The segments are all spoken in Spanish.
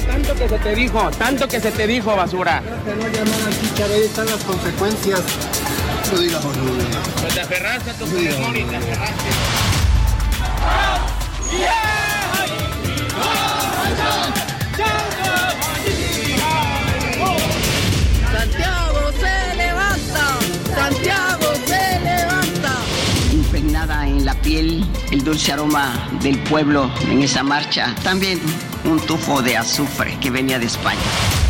Tanto que se te dijo, tanto que se te dijo, basura. No llamar ahí están las consecuencias. No. Pues te aferraste a tu temor y te aferraste. Santiago se levanta, Santiago se levanta. Impregnada en la piel el dulce aroma del pueblo en esa marcha. También un tufo de azufre que venía de España.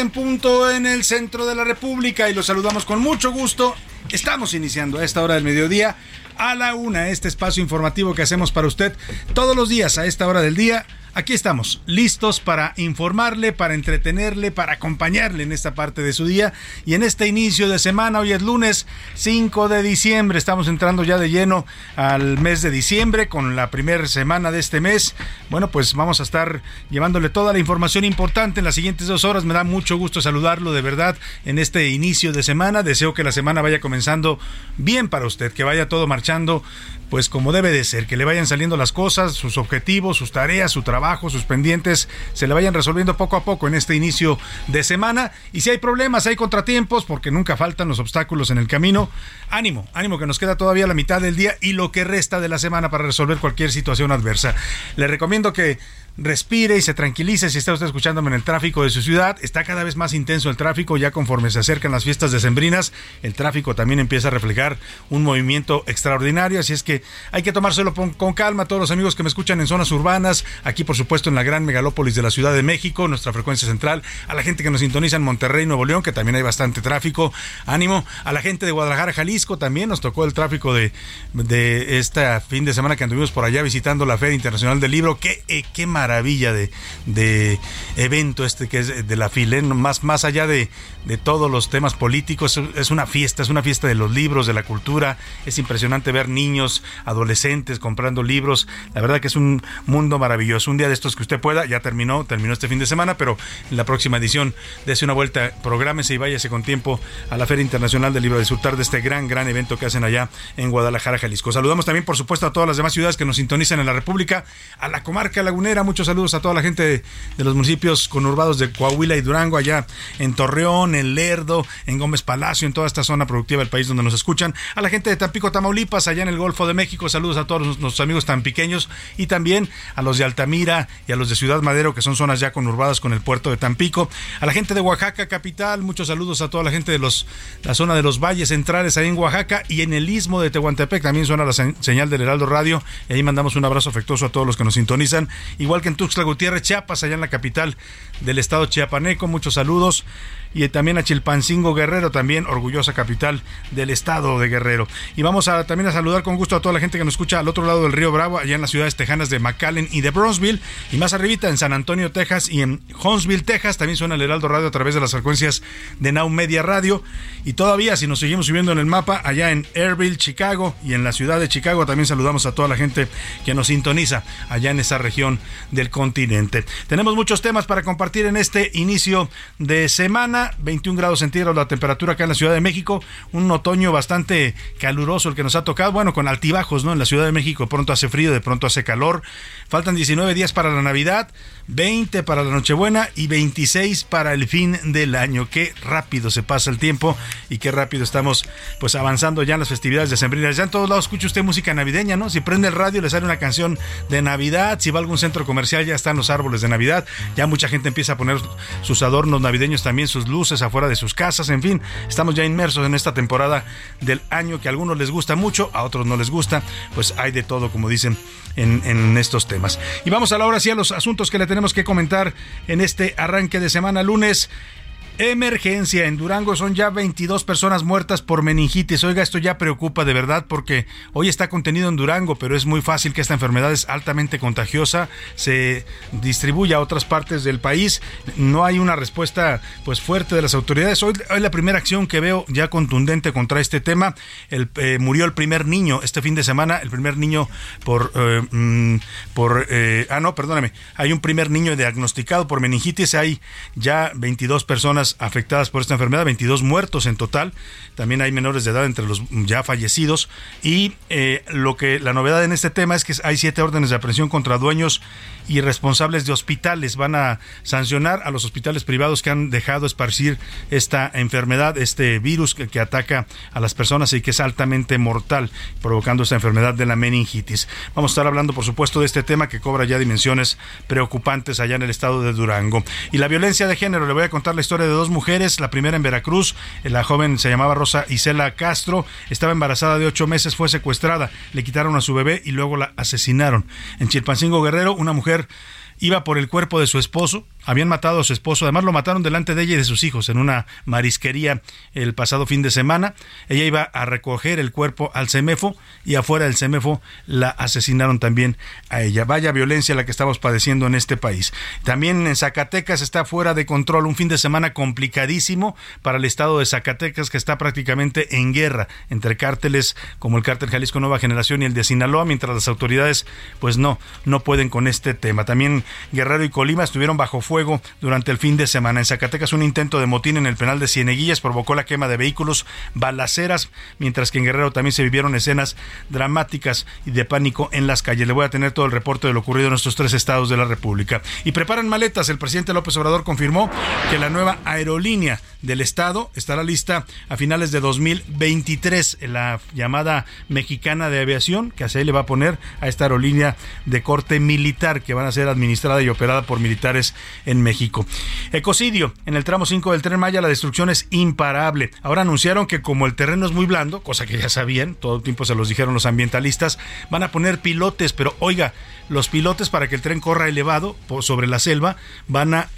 En punto en el centro de la República y los saludamos con mucho gusto. Estamos iniciando a esta hora del mediodía a la una este espacio informativo que hacemos para usted todos los días a esta hora del día. Aquí estamos, listos para informarle, para entretenerle, para acompañarle en esta parte de su día y en este inicio de semana. Hoy es lunes 5 de diciembre, estamos entrando ya de lleno al mes de diciembre con la primera semana de este mes. Bueno, pues vamos a estar llevándole toda la información importante en las siguientes dos horas. Me da mucho gusto saludarlo de verdad en este inicio de semana. Deseo que la semana vaya comenzando bien para usted, que vaya todo marchando pues como debe de ser, que le vayan saliendo las cosas, sus objetivos, sus tareas, su trabajo, sus pendientes, se le vayan resolviendo poco a poco en este inicio de semana. Y si hay problemas, hay contratiempos, porque nunca faltan los obstáculos en el camino, ánimo, ánimo que nos queda todavía la mitad del día y lo que resta de la semana para resolver cualquier situación adversa. Le recomiendo que respire y se tranquilice si está usted escuchándome en el tráfico de su ciudad. Está cada vez más intenso el tráfico ya conforme se acercan las fiestas decembrinas. El tráfico también empieza a reflejar un movimiento extraordinario, así es que hay que tomárselo con, calma. Todos los amigos que me escuchan en zonas urbanas, aquí por supuesto en la gran megalópolis de la Ciudad de México, nuestra frecuencia central, a la gente que nos sintoniza en Monterrey, Nuevo León, que también hay bastante tráfico. Ánimo, a la gente de Guadalajara, Jalisco, también nos tocó el tráfico de, de este fin de semana que anduvimos por allá visitando la Feria Internacional del Libro. Qué, eh, qué maravilla de, de, evento este que es de la FILE, más, más allá de, de todos los temas políticos, es una fiesta, es una fiesta de los libros, de la cultura, es impresionante ver niños, adolescentes comprando libros, la verdad que es un mundo maravilloso, un día de estos que usted pueda, ya terminó, terminó este fin de semana, pero en la próxima edición dése una vuelta, prográmese y váyase con tiempo a la Feria Internacional del Libro, a disfrutar de este gran, gran evento que hacen allá en Guadalajara, Jalisco. Saludamos también, por supuesto, a todas las demás ciudades que nos sintonizan en la República, a la comarca lagunera, muchos saludos a toda la gente de, los municipios conurbados de Coahuila y Durango, allá en Torreón, en Lerdo, en Gómez Palacio, en toda esta zona productiva del país donde nos escuchan, a la gente de Tampico, Tamaulipas, allá en el Golfo de México, saludos a todos nuestros amigos tan pequeños y también a los de Altamira y a los de Ciudad Madero, que son zonas ya conurbadas con el puerto de Tampico, a la gente de Oaxaca capital, muchos saludos a toda la gente de los la zona de los valles centrales ahí en Oaxaca y en el istmo de Tehuantepec también suena la señal del Heraldo Radio y ahí mandamos un abrazo afectuoso a todos los que nos sintonizan, igual que en Tuxtla Gutiérrez, Chiapas, allá en la capital del estado chiapaneco, muchos saludos y también a Chilpancingo Guerrero, también orgullosa capital del estado de Guerrero. Y vamos a también a saludar con gusto a toda la gente que nos escucha al otro lado del río Bravo, allá en las ciudades tejanas de McAllen y de Bronzeville, y más arribita en San Antonio, Texas y en Huntsville, Texas. También suena el Heraldo Radio a través de las frecuencias de Now Media Radio. Y todavía, si nos seguimos subiendo en el mapa, allá en Airville, Chicago y en la ciudad de Chicago, también saludamos a toda la gente que nos sintoniza allá en esa región del continente. Tenemos muchos temas para compartir en este inicio de semana. 21 grados centígrados la temperatura acá en la Ciudad de México. Un otoño bastante caluroso el que nos ha tocado. Bueno, con altibajos, ¿no? En la Ciudad de México pronto hace frío, de pronto hace calor. Faltan 19 días para la Navidad, 20 para la Nochebuena y 26 para el fin del año. Qué rápido se pasa el tiempo y qué rápido estamos pues avanzando ya en las festividades de decembrinas. Ya en todos lados escucha usted música navideña, ¿no? Si prende el radio le sale una canción de Navidad, si va a algún centro comercial ya están los árboles de Navidad, ya mucha gente empieza a poner sus adornos navideños también, sus luces afuera de sus casas, en fin, estamos ya inmersos en esta temporada del año que a algunos les gusta mucho, a otros no les gusta, pues hay de todo, como dicen en, en estos temas. Y vamos a la hora sí a los asuntos que le tenemos que comentar en este arranque de semana lunes. Emergencia en Durango son ya 22 personas muertas por meningitis. Oiga, esto ya preocupa de verdad porque hoy está contenido en Durango, pero es muy fácil que esta enfermedad es altamente contagiosa, se distribuya a otras partes del país. No hay una respuesta pues fuerte de las autoridades. Hoy, la primera acción que veo ya contundente contra este tema, el, eh, murió el primer niño este fin de semana, el primer niño por eh, mm, por eh, ah no, perdóname, hay un primer niño diagnosticado por meningitis, hay ya 22 personas afectadas por esta enfermedad, 22 muertos en total. También hay menores de edad entre los ya fallecidos. Y eh, lo que la novedad en este tema es que hay siete órdenes de aprehensión contra dueños y responsables de hospitales. Van a sancionar a los hospitales privados que han dejado esparcir esta enfermedad, este virus que, ataca a las personas y que es altamente mortal, provocando esta enfermedad de la meningitis. Vamos a estar hablando, por supuesto, de este tema que cobra ya dimensiones preocupantes allá en el estado de Durango. Y la violencia de género, le voy a contar la historia de dos mujeres, la primera en Veracruz, la joven se llamaba Rosa Isela Castro, estaba embarazada de ocho meses, fue secuestrada, le quitaron a su bebé y luego la asesinaron. En Chilpancingo Guerrero, una mujer iba por el cuerpo de su esposo, habían matado a su esposo, además lo mataron delante de ella y de sus hijos en una marisquería el pasado fin de semana. Ella iba a recoger el cuerpo al CEMEFO y afuera del CEMEFO la asesinaron también a ella. Vaya violencia la que estamos padeciendo en este país. También en Zacatecas está fuera de control un fin de semana complicadísimo para el estado de Zacatecas que está prácticamente en guerra entre cárteles como el cártel Jalisco Nueva Generación y el de Sinaloa, mientras las autoridades pues no, no pueden con este tema. También Guerrero y Colima estuvieron bajo durante el fin de semana. En Zacatecas un intento de motín en el penal de Cieneguillas provocó la quema de vehículos, balaceras, mientras que en Guerrero también se vivieron escenas dramáticas y de pánico en las calles. Le voy a tener todo el reporte de lo ocurrido en estos tres estados de la República. Y preparan maletas. El presidente López Obrador confirmó que la nueva aerolínea del estado estará lista a finales de 2023. La llamada mexicana de aviación, que así le va a poner a esta aerolínea de corte militar que van a ser administrada y operada por militares en México. Ecocidio. En el tramo 5 del tren Maya la destrucción es imparable. Ahora anunciaron que como el terreno es muy blando, cosa que ya sabían, todo el tiempo se los dijeron los ambientalistas, van a poner pilotes, pero oiga, los pilotes para que el tren corra elevado sobre la selva van a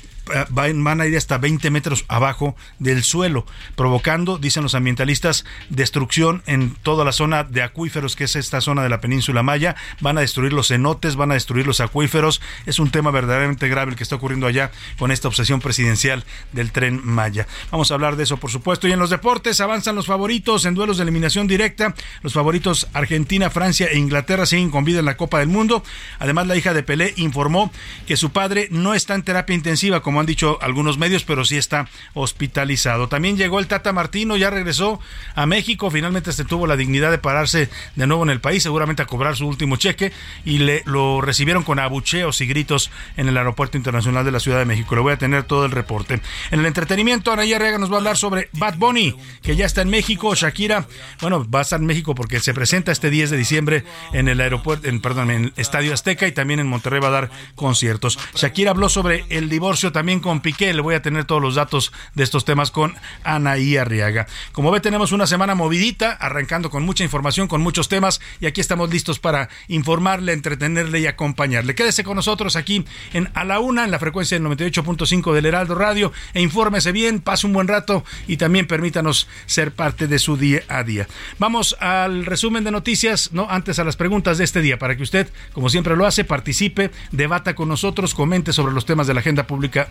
van a ir hasta 20 metros abajo del suelo, provocando, dicen los ambientalistas, destrucción en toda la zona de acuíferos, que es esta zona de la península Maya. Van a destruir los cenotes, van a destruir los acuíferos. Es un tema verdaderamente grave el que está ocurriendo allá con esta obsesión presidencial del tren Maya. Vamos a hablar de eso, por supuesto. Y en los deportes avanzan los favoritos en duelos de eliminación directa. Los favoritos Argentina, Francia e Inglaterra siguen con vida en la Copa del Mundo. Además, la hija de Pelé informó que su padre no está en terapia intensiva como como han dicho algunos medios, pero sí está hospitalizado. También llegó el Tata Martino, ya regresó a México, finalmente se tuvo la dignidad de pararse de nuevo en el país, seguramente a cobrar su último cheque, y le lo recibieron con abucheos y gritos en el Aeropuerto Internacional de la Ciudad de México. Le voy a tener todo el reporte. En el entretenimiento, Ana Arrega nos va a hablar sobre Bad Bunny, que ya está en México, Shakira, bueno, va a estar en México porque se presenta este 10 de diciembre en el aeropuerto, en, perdón, en el Estadio Azteca y también en Monterrey va a dar conciertos. Shakira habló sobre el divorcio también también con Piqué. Le voy a tener todos los datos de estos temas con Anaí Arriaga. Como ve, tenemos una semana movidita, arrancando con mucha información, con muchos temas, y aquí estamos listos para informarle, entretenerle y acompañarle. Quédese con nosotros aquí en A la Una, en la frecuencia del 98.5 del Heraldo Radio, e infórmese bien, pase un buen rato y también permítanos ser parte de su día a día. Vamos al resumen de noticias, no antes a las preguntas de este día, para que usted, como siempre lo hace, participe, debata con nosotros, comente sobre los temas de la agenda pública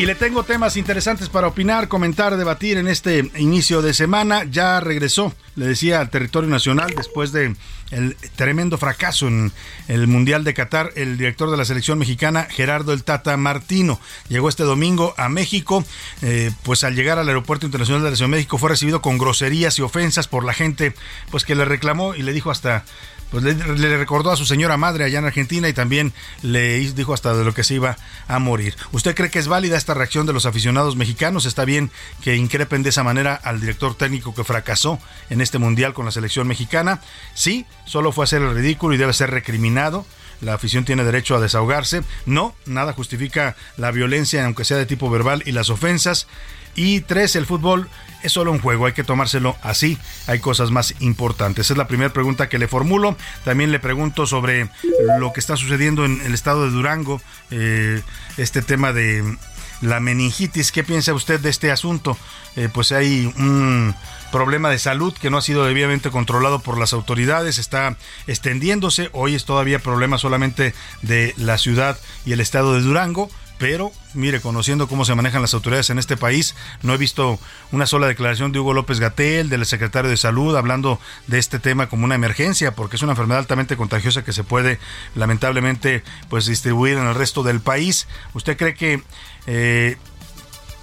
Y le tengo temas interesantes para opinar, comentar, debatir en este inicio de semana. Ya regresó, le decía, al territorio nacional después de el tremendo fracaso en el Mundial de Qatar, el director de la selección mexicana, Gerardo El Tata Martino. Llegó este domingo a México, eh, pues al llegar al Aeropuerto Internacional de la Ciudad de México fue recibido con groserías y ofensas por la gente, pues que le reclamó y le dijo hasta pues le, recordó a su señora madre allá en Argentina y también le dijo hasta de lo que se iba a morir. ¿Usted cree que es válida esta reacción de los aficionados mexicanos? ¿Está bien que increpen de esa manera al director técnico que fracasó en este mundial con la selección mexicana? Sí, solo fue hacer el ridículo y debe ser recriminado la afición tiene derecho a desahogarse. No, nada justifica la violencia, aunque sea de tipo verbal, y las ofensas. Y tres, el fútbol es solo un juego, hay que tomárselo así, hay cosas más importantes. Es la primera pregunta que le formulo. También le pregunto sobre lo que está sucediendo en el estado de Durango, eh, este tema de la meningitis. ¿Qué piensa usted de este asunto? Eh, pues hay un problema de salud que no ha sido debidamente controlado por las autoridades, está extendiéndose. Hoy es todavía problema solamente de la ciudad y el estado de Durango pero mire, conociendo cómo se manejan las autoridades en este país, no he visto una sola declaración de Hugo López Gatel, del secretario de Salud, hablando de este tema como una emergencia, porque es una enfermedad altamente contagiosa que se puede lamentablemente pues distribuir en el resto del país. ¿Usted cree que eh,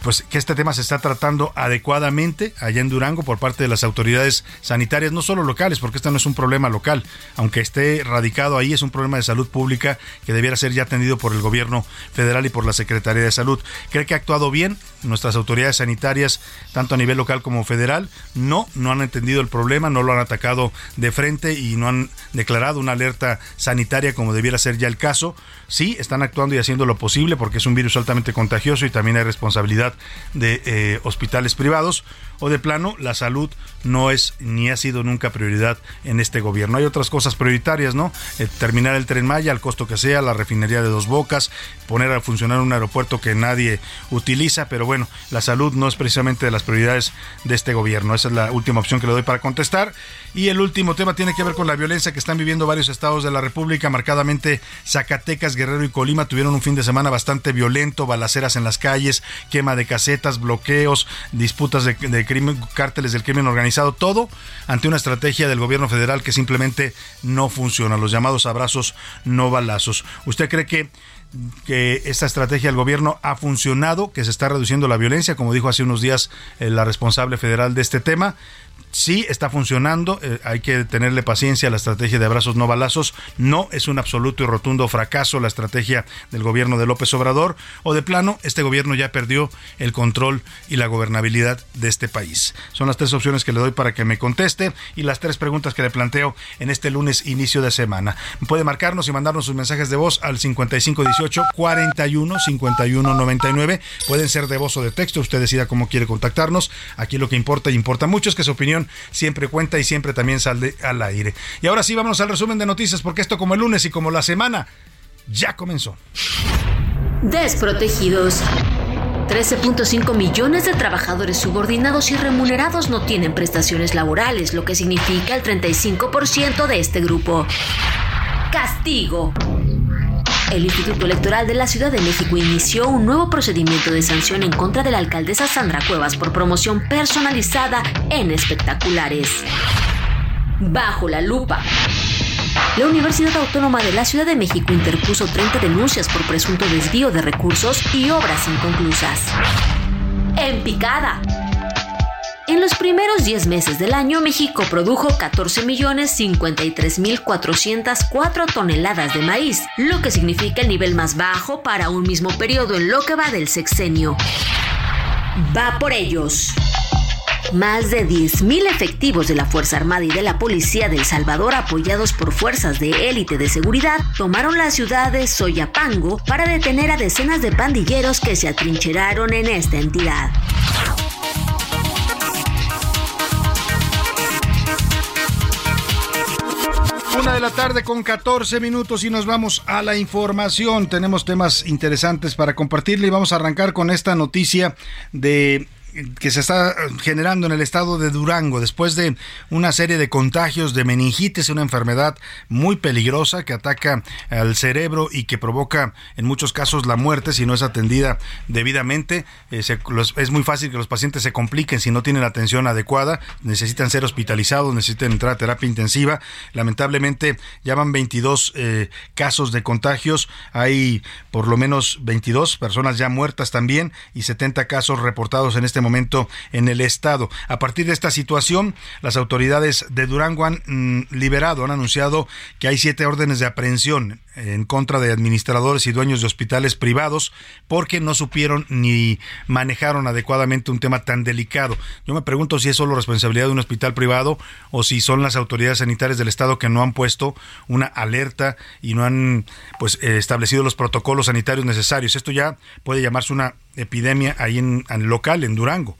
pues que este tema se está tratando adecuadamente allá en Durango por parte de las autoridades sanitarias, no solo locales, porque este no es un problema local, aunque esté radicado ahí, es un problema de salud pública que debiera ser ya atendido por el gobierno federal y por la Secretaría de Salud. ¿Cree que ha actuado bien nuestras autoridades sanitarias, tanto a nivel local como federal? No, no han entendido el problema, no lo han atacado de frente y no han declarado una alerta sanitaria como debiera ser ya el caso. Sí, están actuando y haciendo lo posible porque es un virus altamente contagioso y también hay responsabilidad de eh, hospitales privados o de plano la salud no es ni ha sido nunca prioridad en este gobierno. Hay otras cosas prioritarias, ¿no? Eh, terminar el tren Maya al costo que sea, la refinería de dos bocas, poner a funcionar un aeropuerto que nadie utiliza, pero bueno, la salud no es precisamente de las prioridades de este gobierno. Esa es la última opción que le doy para contestar. Y el último tema tiene que ver con la violencia que están viviendo varios estados de la República, marcadamente Zacatecas, Guerrero y Colima tuvieron un fin de semana bastante violento, balaceras en las calles, quema de casetas, bloqueos, disputas de, de crimen, cárteles del crimen organizado, todo ante una estrategia del gobierno federal que simplemente no funciona, los llamados abrazos no balazos. ¿Usted cree que que esta estrategia del gobierno ha funcionado, que se está reduciendo la violencia, como dijo hace unos días eh, la responsable federal de este tema, sí está funcionando, eh, hay que tenerle paciencia a la estrategia de abrazos no balazos, no es un absoluto y rotundo fracaso la estrategia del gobierno de López Obrador, o de plano, este gobierno ya perdió el control y la gobernabilidad de este país. Son las tres opciones que le doy para que me conteste y las tres preguntas que le planteo en este lunes inicio de semana. Puede marcarnos y mandarnos sus mensajes de voz al 5518 41 51 99. Pueden ser de voz o de texto, usted decida cómo quiere contactarnos. Aquí lo que importa y importa mucho es que su opinión siempre cuenta y siempre también sale al aire. Y ahora sí, vamos al resumen de noticias, porque esto como el lunes y como la semana ya comenzó. Desprotegidos. 13.5 millones de trabajadores subordinados y remunerados no tienen prestaciones laborales, lo que significa el 35% de este grupo. Castigo. El Instituto Electoral de la Ciudad de México inició un nuevo procedimiento de sanción en contra de la alcaldesa Sandra Cuevas por promoción personalizada en espectaculares. Bajo la lupa. La Universidad Autónoma de la Ciudad de México interpuso 30 denuncias por presunto desvío de recursos y obras inconclusas. En picada. En los primeros 10 meses del año, México produjo 14.053.404 toneladas de maíz, lo que significa el nivel más bajo para un mismo periodo en lo que va del sexenio. va por ellos. Más de 10.000 efectivos de la Fuerza Armada y de la Policía de El Salvador, apoyados por fuerzas de élite de seguridad, tomaron la ciudad de Soyapango para detener a decenas de pandilleros que se atrincheraron en esta entidad. De la tarde con 14 minutos y nos vamos a la información. Tenemos temas interesantes para compartirle y vamos a arrancar con esta noticia de que se está generando en el estado de Durango después de una serie de contagios de meningitis, una enfermedad muy peligrosa que ataca al cerebro y que provoca en muchos casos la muerte si no es atendida debidamente. Eh, es muy fácil que los pacientes se compliquen si no tienen atención adecuada, necesitan ser hospitalizados, necesitan entrar a terapia intensiva. Lamentablemente ya van 22 eh, casos de contagios, hay por lo menos 22 personas ya muertas también y 70 casos reportados en este momento momento en el estado. A partir de esta situación, las autoridades de Durango han mm, liberado, han anunciado que hay siete órdenes de aprehensión en contra de administradores y dueños de hospitales privados porque no supieron ni manejaron adecuadamente un tema tan delicado. Yo me pregunto si es solo responsabilidad de un hospital privado o si son las autoridades sanitarias del estado que no han puesto una alerta y no han pues eh, establecido los protocolos sanitarios necesarios. Esto ya puede llamarse una epidemia ahí en, local en Durango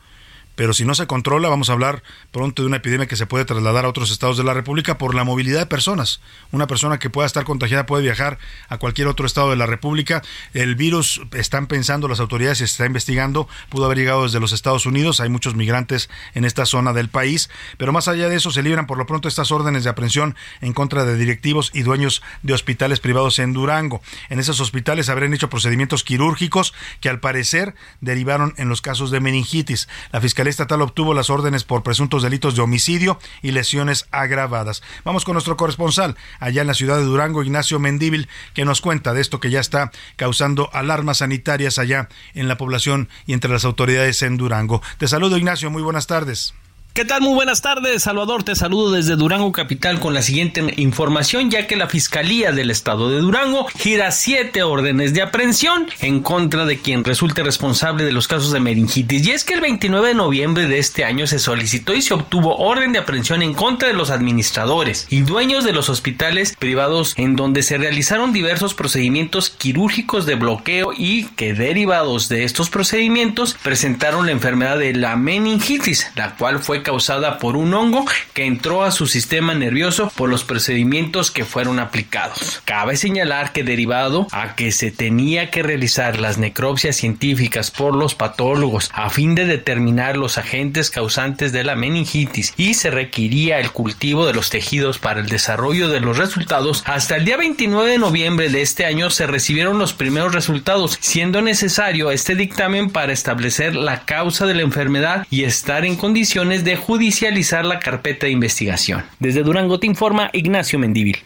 pero si no se controla, vamos a hablar pronto de una epidemia que se puede trasladar a otros estados de la República por la movilidad de personas. Una persona que pueda estar contagiada puede viajar a cualquier otro estado de la República. El virus, están pensando las autoridades, se está investigando, pudo haber llegado desde los Estados Unidos, hay muchos migrantes en esta zona del país, pero más allá de eso se libran por lo pronto estas órdenes de aprehensión en contra de directivos y dueños de hospitales privados en Durango. En esos hospitales habrían hecho procedimientos quirúrgicos que al parecer derivaron en los casos de meningitis. La Fiscalía Estatal obtuvo las órdenes por presuntos delitos de homicidio y lesiones agravadas. Vamos con nuestro corresponsal allá en la ciudad de Durango, Ignacio Mendíbil, que nos cuenta de esto que ya está causando alarmas sanitarias allá en la población y entre las autoridades en Durango. Te saludo, Ignacio, muy buenas tardes. ¿Qué tal? Muy buenas tardes, Salvador. Te saludo desde Durango Capital con la siguiente información, ya que la Fiscalía del Estado de Durango gira siete órdenes de aprehensión en contra de quien resulte responsable de los casos de meningitis. Y es que el 29 de noviembre de este año se solicitó y se obtuvo orden de aprehensión en contra de los administradores y dueños de los hospitales privados en donde se realizaron diversos procedimientos quirúrgicos de bloqueo y que derivados de estos procedimientos presentaron la enfermedad de la meningitis, la cual fue causada por un hongo que entró a su sistema nervioso por los procedimientos que fueron aplicados. Cabe señalar que derivado a que se tenía que realizar las necropsias científicas por los patólogos a fin de determinar los agentes causantes de la meningitis y se requería el cultivo de los tejidos para el desarrollo de los resultados, hasta el día 29 de noviembre de este año se recibieron los primeros resultados, siendo necesario este dictamen para establecer la causa de la enfermedad y estar en condiciones de judicializar la carpeta de investigación. Desde Durango te informa Ignacio Mendívil.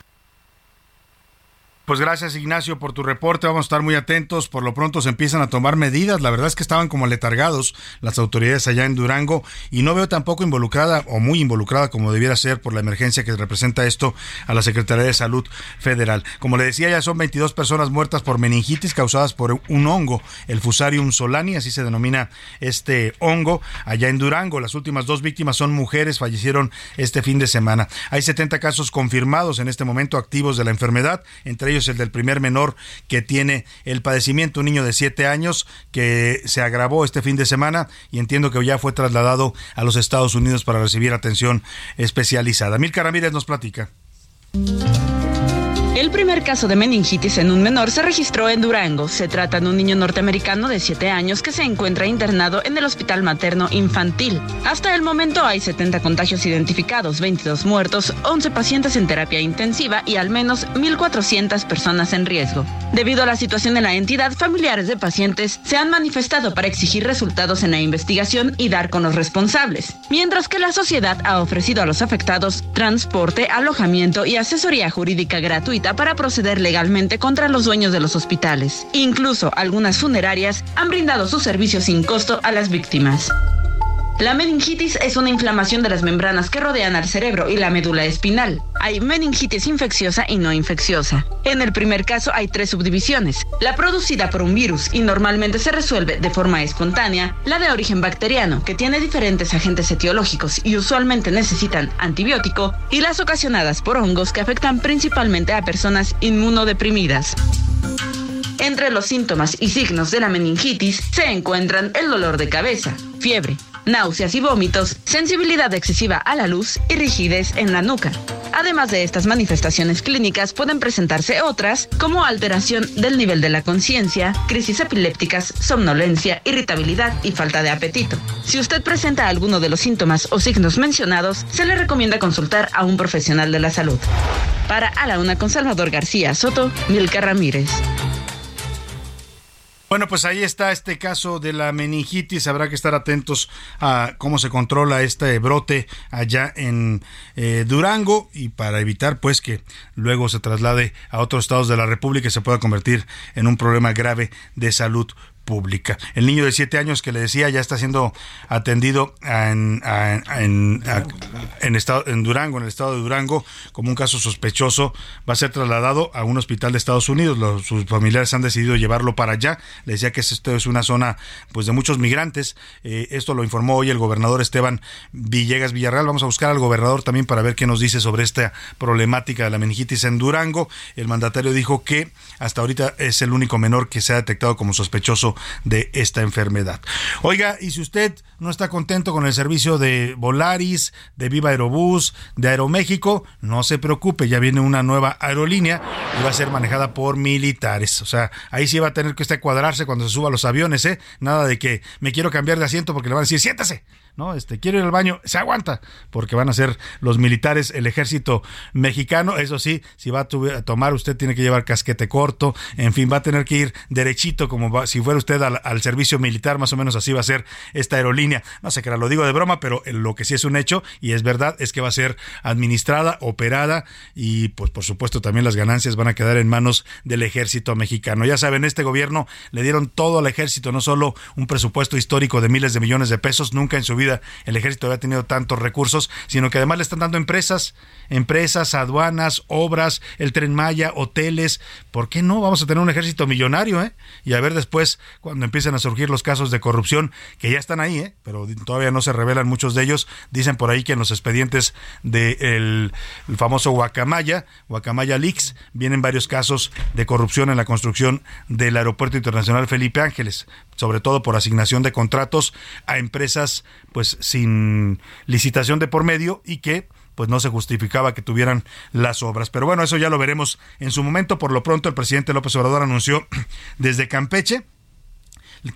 Pues gracias Ignacio por tu reporte, vamos a estar muy atentos, por lo pronto se empiezan a tomar medidas, la verdad es que estaban como letargados las autoridades allá en Durango y no veo tampoco involucrada o muy involucrada como debiera ser por la emergencia que representa esto a la Secretaría de Salud Federal. Como le decía, ya son 22 personas muertas por meningitis causadas por un hongo, el Fusarium solani, así se denomina este hongo, allá en Durango. Las últimas dos víctimas son mujeres, fallecieron este fin de semana. Hay 70 casos confirmados en este momento activos de la enfermedad, entre ellos el del primer menor que tiene el padecimiento, un niño de 7 años que se agravó este fin de semana y entiendo que ya fue trasladado a los Estados Unidos para recibir atención especializada. Milka Ramírez nos platica. El primer caso de meningitis en un menor se registró en Durango. Se trata de un niño norteamericano de 7 años que se encuentra internado en el Hospital Materno Infantil. Hasta el momento hay 70 contagios identificados, 22 muertos, 11 pacientes en terapia intensiva y al menos 1.400 personas en riesgo. Debido a la situación de la entidad, familiares de pacientes se han manifestado para exigir resultados en la investigación y dar con los responsables, mientras que la sociedad ha ofrecido a los afectados transporte, alojamiento y asesoría jurídica gratuita para proceder legalmente contra los dueños de los hospitales. Incluso algunas funerarias han brindado sus servicios sin costo a las víctimas. La meningitis es una inflamación de las membranas que rodean al cerebro y la médula espinal. Hay meningitis infecciosa y no infecciosa. En el primer caso hay tres subdivisiones. La producida por un virus y normalmente se resuelve de forma espontánea, la de origen bacteriano, que tiene diferentes agentes etiológicos y usualmente necesitan antibiótico, y las ocasionadas por hongos que afectan principalmente a personas inmunodeprimidas. Entre los síntomas y signos de la meningitis se encuentran el dolor de cabeza, fiebre, náuseas y vómitos, sensibilidad excesiva a la luz y rigidez en la nuca. Además de estas manifestaciones clínicas pueden presentarse otras como alteración del nivel de la conciencia, crisis epilépticas, somnolencia, irritabilidad y falta de apetito. Si usted presenta alguno de los síntomas o signos mencionados, se le recomienda consultar a un profesional de la salud. Para A la Una con Salvador García Soto, Milka Ramírez. Bueno, pues ahí está este caso de la meningitis. Habrá que estar atentos a cómo se controla este brote allá en eh, Durango y para evitar pues que luego se traslade a otros estados de la República y se pueda convertir en un problema grave de salud pública. El niño de siete años que le decía ya está siendo atendido en, en, estado, en Durango, en el estado de Durango, como un caso sospechoso. Va a ser trasladado a un hospital de Estados Unidos. Sus familiares han decidido llevarlo para allá. Le decía que esto es una zona pues de muchos migrantes. Eh, esto lo informó hoy el gobernador Esteban Villegas Villarreal. Vamos a buscar al gobernador también para ver qué nos dice sobre esta problemática de la meningitis en Durango. El mandatario dijo que hasta ahorita es el único menor que se ha detectado como sospechoso de esta enfermedad. Oiga, y si usted no está contento con el servicio de Volaris, de Viva Aerobús, de Aeroméxico, no se preocupe, ya viene una nueva aerolínea y va a ser manejada por militares. O sea, ahí sí va a tener que usted cuadrarse cuando se suba a los aviones, ¿eh? Nada de que me quiero cambiar de asiento porque le van a decir, siéntase. ¿No? Este, quiero ir al baño, se aguanta, porque van a ser los militares, el ejército mexicano. Eso sí, si va a, tomar, usted tiene que llevar casquete corto, en fin, va a tener que ir derechito, como si fuera usted al, servicio militar, más o menos así va a ser esta aerolínea. No sé que lo digo de broma, pero lo que sí es un hecho y es verdad es que va a ser administrada, operada y, pues, por supuesto, también las ganancias van a quedar en manos del ejército mexicano. Ya saben, este gobierno le dieron todo al ejército, no solo un presupuesto histórico de miles de millones de pesos, nunca en su vida el ejército había tenido tantos recursos, sino que además le están dando empresas, empresas, aduanas, obras, el tren Maya, hoteles. ¿Por qué no? Vamos a tener un ejército millonario, ¿eh? Y a ver después, cuando empiecen a surgir los casos de corrupción, que ya están ahí, ¿eh? Pero todavía no se revelan muchos de ellos. Dicen por ahí que en los expedientes del de famoso Guacamaya, Guacamaya Leaks, vienen varios casos de corrupción en la construcción del Aeropuerto Internacional Felipe Ángeles, sobre todo por asignación de contratos a empresas pues sin licitación de por medio y que pues no se justificaba que tuvieran las obras. Pero bueno, eso ya lo veremos en su momento. Por lo pronto, el presidente López Obrador anunció desde Campeche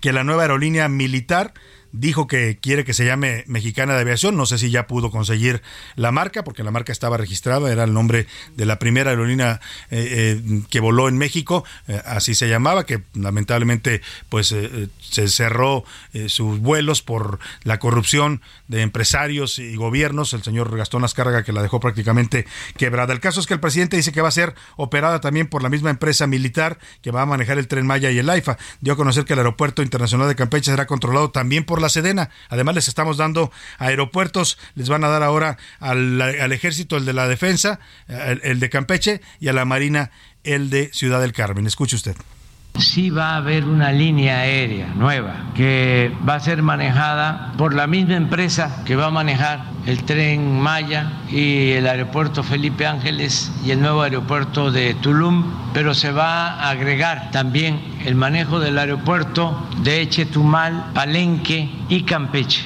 que la nueva aerolínea militar dijo que quiere que se llame Mexicana de Aviación. No sé si ya pudo conseguir la marca, porque la marca estaba registrada, era el nombre de la primera aerolínea eh, eh, que voló en México, eh, así se llamaba, que lamentablemente pues se cerró sus vuelos por la corrupción de empresarios y gobiernos. El señor Gastón Azcárraga que la dejó prácticamente quebrada. El caso es que el presidente dice que va a ser operada también por la misma empresa militar que va a manejar el tren Maya y el AIFA. Dio a conocer que el aeropuerto internacional de Campeche será controlado también por la Sedena. Además, les estamos dando aeropuertos, les van a dar ahora al, ejército el de la defensa, el, de Campeche, y a la Marina el de Ciudad del Carmen. Escuche usted sí va a haber una línea aérea nueva que va a ser manejada por la misma empresa que va a manejar el tren Maya y el aeropuerto Felipe Ángeles y el nuevo aeropuerto de Tulum, pero se va a agregar también el manejo del aeropuerto de Chetumal, Palenque y Campeche.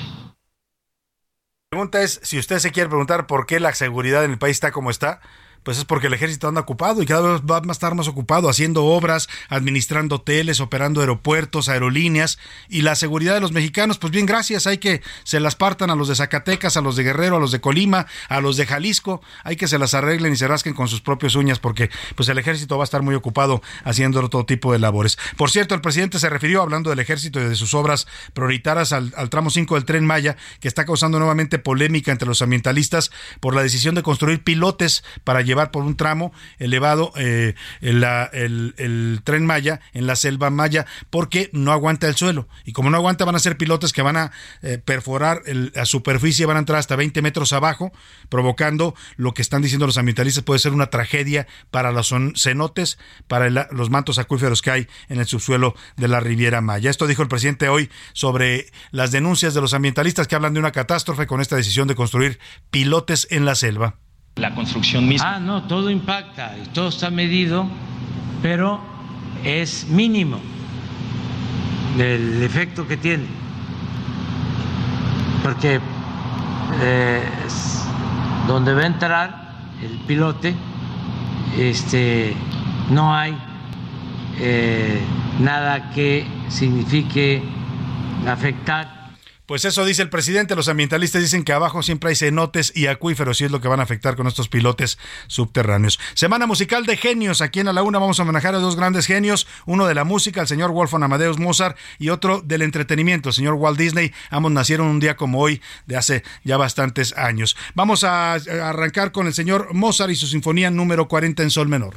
La pregunta es, si usted se quiere preguntar por qué la seguridad en el país está como está, pues es porque el ejército anda ocupado y cada vez va a estar más ocupado haciendo obras, administrando hoteles, operando aeropuertos, aerolíneas y la seguridad de los mexicanos, pues bien, gracias, hay que se las partan a los de Zacatecas, a los de Guerrero, a los de Colima, a los de Jalisco, hay que se las arreglen y se rasquen con sus propias uñas porque pues el ejército va a estar muy ocupado haciendo todo tipo de labores. Por cierto, el presidente se refirió hablando del ejército y de sus obras prioritarias al, al tramo 5 del tren Maya, que está causando nuevamente polémica entre los ambientalistas por la decisión de construir pilotes para llevar por un tramo elevado eh, el, tren Maya en la selva Maya porque no aguanta el suelo. Y como no aguanta, van a ser pilotes que van a eh, perforar la superficie, van a entrar hasta 20 metros abajo, provocando lo que están diciendo los ambientalistas puede ser una tragedia para los cenotes, para los mantos acuíferos que hay en el subsuelo de la Riviera Maya. Esto dijo el presidente hoy sobre las denuncias de los ambientalistas que hablan de una catástrofe con esta decisión de construir pilotes en la selva. La construcción misma. Ah, no, todo impacta, todo está medido, pero es mínimo el efecto que tiene. Porque eh, donde va a entrar el pilote, este, no hay eh, nada que signifique afectar pues eso dice el presidente. Los ambientalistas dicen que abajo siempre hay cenotes y acuíferos y es lo que van a afectar con estos pilotes subterráneos. Semana musical de genios. Aquí en A la Una vamos a homenajear a dos grandes genios. Uno de la música, el señor Wolfgang Amadeus Mozart, y otro del entretenimiento, el señor Walt Disney. Ambos nacieron un día como hoy de hace ya bastantes años. Vamos a arrancar con el señor Mozart y su sinfonía número 40 en sol menor.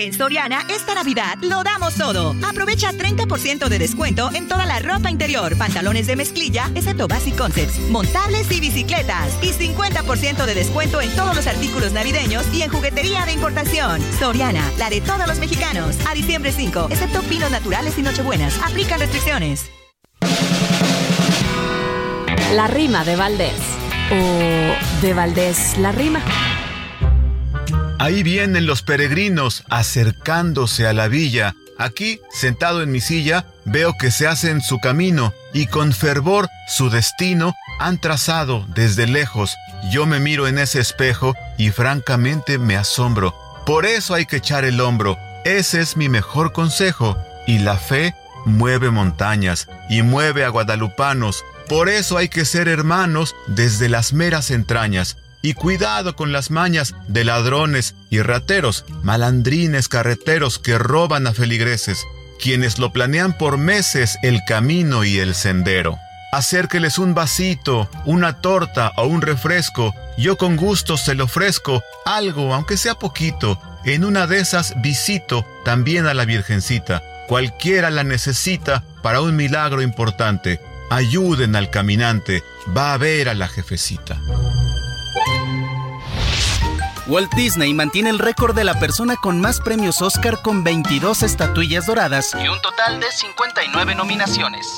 En Soriana, esta Navidad lo damos todo. Aprovecha 30% de descuento en toda la ropa interior, pantalones de mezclilla, excepto Basic Concepts, montables y bicicletas. Y 50% de descuento en todos los artículos navideños y en juguetería de importación. Soriana, la de todos los mexicanos. A diciembre 5, excepto pinos naturales y nochebuenas. Aplican restricciones. La rima de Valdés. O de Valdés la rima. Ahí vienen los peregrinos acercándose a la villa. Aquí, sentado en mi silla, veo que se hacen su camino y con fervor su destino han trazado desde lejos. Yo me miro en ese espejo y francamente me asombro. Por eso hay que echar el hombro. Ese es mi mejor consejo. Y la fe mueve montañas y mueve a guadalupanos. Por eso hay que ser hermanos desde las meras entrañas. Y cuidado con las mañas de ladrones y rateros, malandrines carreteros que roban a feligreses, quienes lo planean por meses el camino y el sendero. Acérqueles un vasito, una torta o un refresco, yo con gusto se lo ofrezco, algo, aunque sea poquito, en una de esas visito también a la Virgencita, cualquiera la necesita para un milagro importante. Ayuden al caminante, va a ver a la jefecita. Walt Disney mantiene el récord de la persona con más premios Oscar con 22 estatuillas doradas y un total de 59 nominaciones.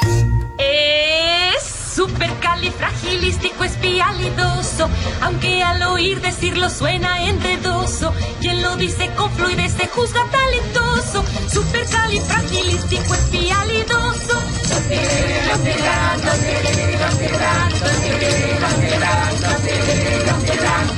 Es supercalifragilístico espialidoso, aunque al oír decirlo suena enredoso, él lo dice con fluidez se juzga talentoso. Supercalifragilístico espialidoso.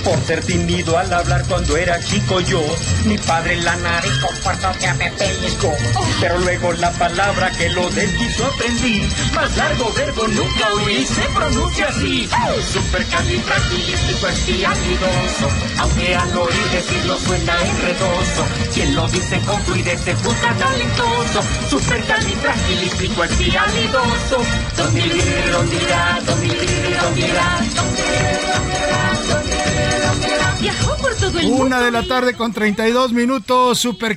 Por ser tímido al hablar cuando era chico yo, mi padre la nariz fuerza que me pellizcó. Pero luego la palabra que lo desquizo aprendí, más largo verbo nunca oí, se pronuncia así. Supercalifragilístico espialidoso, aunque al oír decirlo suena enredoso. Quien lo dice con fluidez se juzga talentoso. Supercalifragilístico espialidoso. Don ¿dónde irá? ¿Dónde irá? ¿Dónde irá? Viajó por todo el Una de la tarde con 32 minutos, super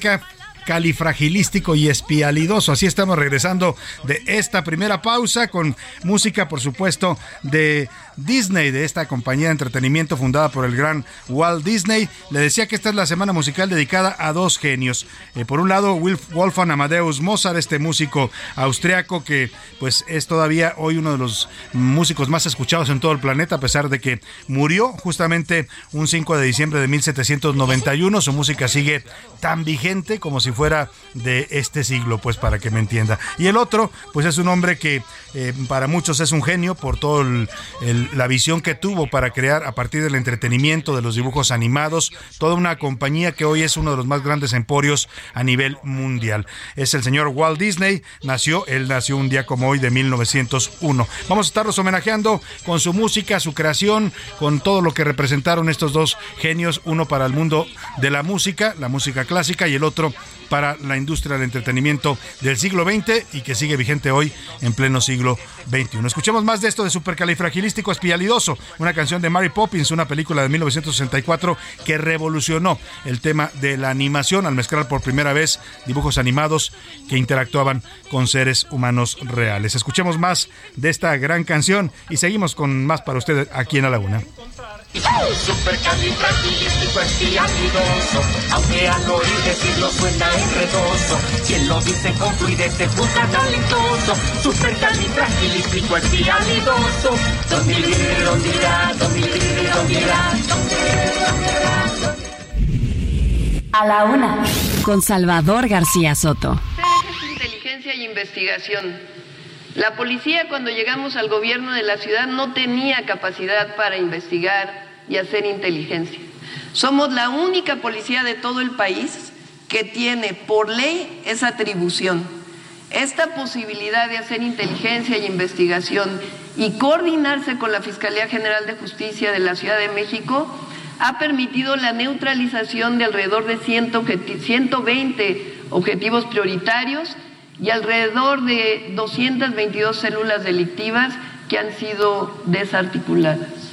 califragilístico y espialidoso. Así estamos regresando de esta primera pausa con música, por supuesto, de Disney, de esta compañía de entretenimiento fundada por el gran Walt Disney. Le decía que esta es la semana musical dedicada a dos genios. Eh, por un lado, Wolfgang Amadeus Mozart, este músico austriaco que pues es todavía hoy uno de los músicos más escuchados en todo el planeta, a pesar de que murió justamente un 5 de diciembre de 1791. Su música sigue tan vigente como si fuera de este siglo, pues para que me entienda. Y el otro, pues es un hombre que eh, para muchos es un genio por todo el la visión que tuvo para crear a partir del entretenimiento, de los dibujos animados, toda una compañía que hoy es uno de los más grandes emporios a nivel mundial. Es el señor Walt Disney, nació, él nació un día como hoy de 1901. Vamos a estarlos homenajeando con su música, su creación, con todo lo que representaron estos dos genios, uno para el mundo de la música, la música clásica, y el otro para la industria del entretenimiento del siglo XX y que sigue vigente hoy en pleno siglo XXI. Escuchemos más de esto de Supercalifragilístico Espialidoso, una canción de Mary Poppins, una película de 1964 que revolucionó el tema de la animación al mezclar por primera vez dibujos animados que interactuaban con seres humanos reales. Escuchemos más de esta gran canción y seguimos con más para ustedes aquí en La Laguna. Supercalifragilisticoespialidoso, aunque al oír decirlo suena enredoso. Quien lo dice con fluidez se juzga talentoso. Supercalifragilisticoespialidoso. Don don dirá, don don dirá, A la una, con Salvador García Soto. Inteligencia y investigación. La policía cuando llegamos al gobierno de la ciudad no tenía capacidad para investigar y hacer inteligencia. Somos la única policía de todo el país que tiene por ley esa atribución. Esta posibilidad de hacer inteligencia y investigación y coordinarse con la Fiscalía General de Justicia de la Ciudad de México ha permitido la neutralización de alrededor de 120 objetivos prioritarios y alrededor de 222 células delictivas que han sido desarticuladas.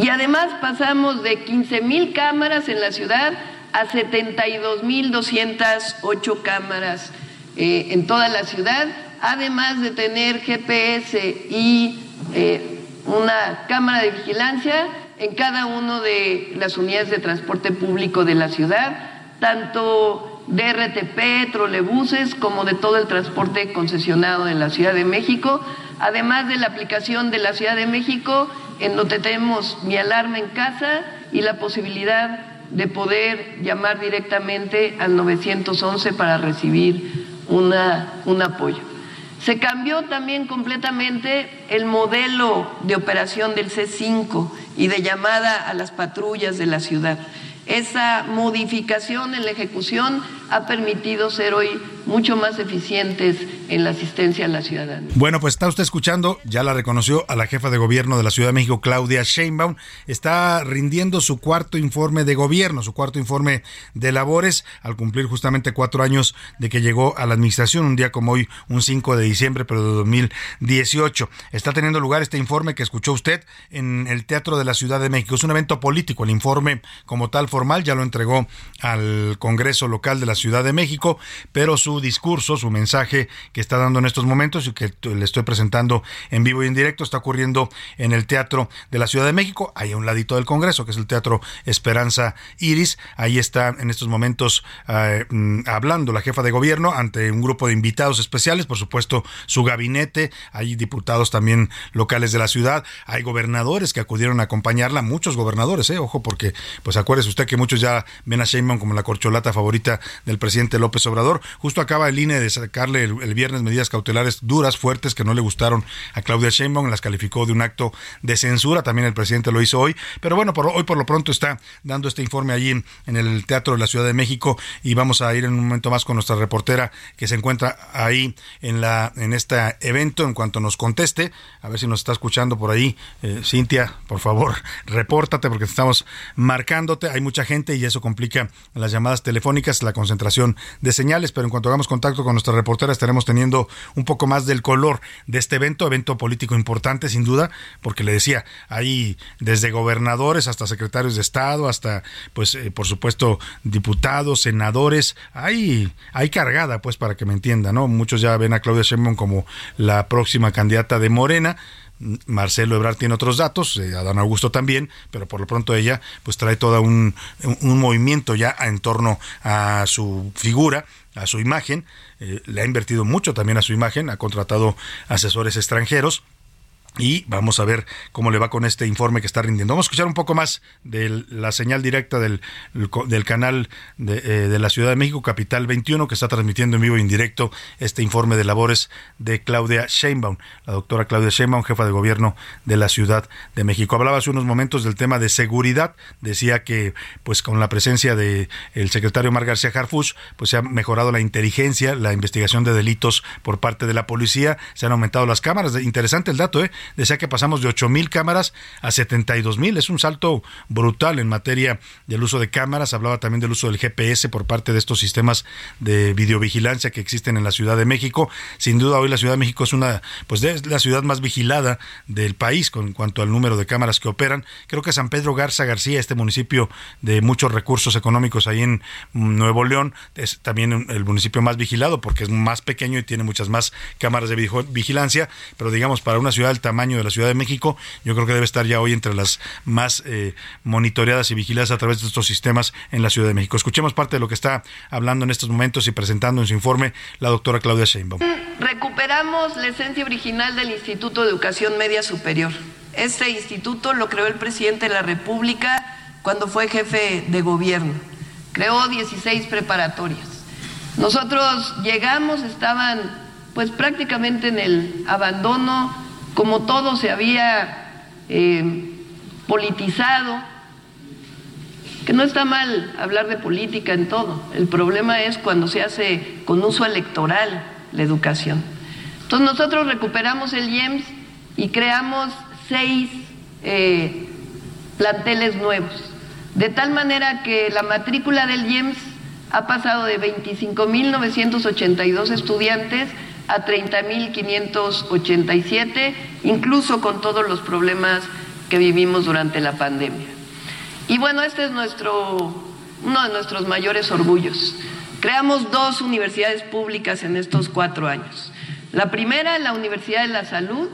Y además pasamos de 15 mil cámaras en la ciudad a 72 mil 208 cámaras eh, en toda la ciudad, además de tener GPS y eh, una cámara de vigilancia en cada una de las unidades de transporte público de la ciudad, tanto de RTP, trolebuses, como de todo el transporte concesionado en la Ciudad de México, además de la aplicación de la Ciudad de México en donde tenemos mi alarma en casa y la posibilidad de poder llamar directamente al 911 para recibir una, un apoyo. Se cambió también completamente el modelo de operación del C5 y de llamada a las patrullas de la ciudad. Esa modificación en la ejecución ha permitido ser hoy mucho más eficientes en la asistencia a la ciudadanía. Bueno, pues está usted escuchando, ya la reconoció a la jefa de gobierno de la Ciudad de México, Claudia Sheinbaum, está rindiendo su cuarto informe de gobierno, su cuarto informe de labores, al cumplir justamente cuatro años de que llegó a la administración, un día como hoy, un 5 de diciembre, pero de 2018. Está teniendo lugar este informe que escuchó usted en el Teatro de la Ciudad de México. Es un evento político, el informe como tal formal ya lo entregó al Congreso local de la Ciudad de México, pero su discurso, su mensaje que está dando en estos momentos y que le estoy presentando en vivo y en directo está ocurriendo en el Teatro de la Ciudad de México, ahí a un ladito del Congreso, que es el Teatro Esperanza Iris. Ahí está en estos momentos eh, mm, hablando la jefa de gobierno ante un grupo de invitados especiales, por supuesto su gabinete, hay diputados también locales de la ciudad, hay gobernadores que acudieron a acompañarla, muchos gobernadores, eh, ojo, porque pues acuérdese usted que muchos ya ven a Sheinbaum como la corcholata favorita del presidente López Obrador. Justo acaba el INE de sacarle el, viernes medidas cautelares duras, fuertes, que no le gustaron a Claudia Sheinbaum, las calificó de un acto de censura, también el presidente lo hizo hoy, pero bueno, por, hoy por lo pronto está dando este informe allí en, el Teatro de la Ciudad de México y vamos a ir en un momento más con nuestra reportera que se encuentra ahí en la en este evento en cuanto nos conteste, a ver si nos está escuchando por ahí. Eh, Cintia, por favor, repórtate porque estamos marcándote, hay mucha gente y eso complica las llamadas telefónicas, la concentración de señales, pero en cuanto hagamos contacto con nuestra reportera estaremos teniendo un poco más del color de este evento, evento político importante sin duda, porque le decía, hay desde gobernadores hasta secretarios de Estado, hasta pues eh, por supuesto diputados, senadores, hay hay cargada pues para que me entienda, ¿no? Muchos ya ven a Claudia Sheinbaum como la próxima candidata de Morena, Marcelo Ebrard tiene otros datos, eh, Adán Augusto también, pero por lo pronto ella pues trae todo un, un movimiento ya en torno a su figura, a su imagen, eh, le ha invertido mucho también a su imagen, ha contratado asesores extranjeros y vamos a ver cómo le va con este informe que está rindiendo. Vamos a escuchar un poco más de la señal directa del, del canal de, eh, de, la Ciudad de México, Capital 21, que está transmitiendo en vivo e indirecto este informe de labores de Claudia Sheinbaum, la doctora Claudia Sheinbaum, jefa de gobierno de la Ciudad de México. Hablaba hace unos momentos del tema de seguridad, decía que pues con la presencia de el secretario Mar García Harfuch, pues se ha mejorado la inteligencia, la investigación de delitos por parte de la policía, se han aumentado las cámaras. Interesante el dato, ¿eh? Decía que pasamos de 8 mil cámaras a 72 mil. Es un salto brutal en materia del uso de cámaras. Hablaba también del uso del GPS por parte de estos sistemas de videovigilancia que existen en la Ciudad de México. Sin duda hoy la Ciudad de México es una, pues es la ciudad más vigilada del país con cuanto al número de cámaras que operan. Creo que San Pedro Garza García, este municipio de muchos recursos económicos ahí en Nuevo León, es también el municipio más vigilado porque es más pequeño y tiene muchas más cámaras de vigilancia, pero digamos para una ciudad del tamaño de la Ciudad de México, yo creo que debe estar ya hoy entre las más eh, monitoreadas y vigiladas a través de estos sistemas en la Ciudad de México. Escuchemos parte de lo que está hablando en estos momentos y presentando en su informe la doctora Claudia Sheinbaum. Recuperamos la esencia original del Instituto de Educación Media Superior. Este instituto lo creó el presidente de la República cuando fue jefe de gobierno. Creó 16 preparatorias. Nosotros llegamos, estaban pues prácticamente en el abandono, como todo se había eh, politizado, que no está mal hablar de política en todo, el problema es cuando se hace con uso electoral la educación. Entonces nosotros recuperamos el IEMS y creamos seis eh, planteles nuevos, de tal manera que la matrícula del IEMS ha pasado de 25.982 estudiantes a 30.587, incluso con todos los problemas que vivimos durante la pandemia. Y bueno, este es nuestro, uno de nuestros mayores orgullos. Creamos dos universidades públicas en estos cuatro años. La primera, la Universidad de la Salud,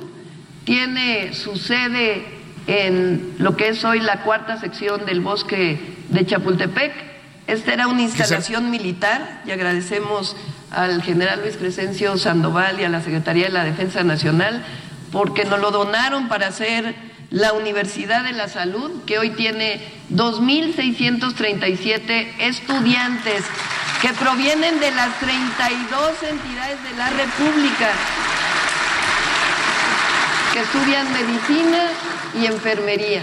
tiene su sede en lo que es hoy la cuarta sección del bosque de Chapultepec. Esta era una instalación militar y agradecemos al general Luis Crescencio Sandoval y a la Secretaría de la Defensa Nacional porque nos lo donaron para hacer la Universidad de la Salud, que hoy tiene 2.637 estudiantes que provienen de las 32 entidades de la República, que estudian medicina y enfermería.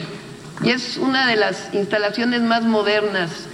Y es una de las instalaciones más modernas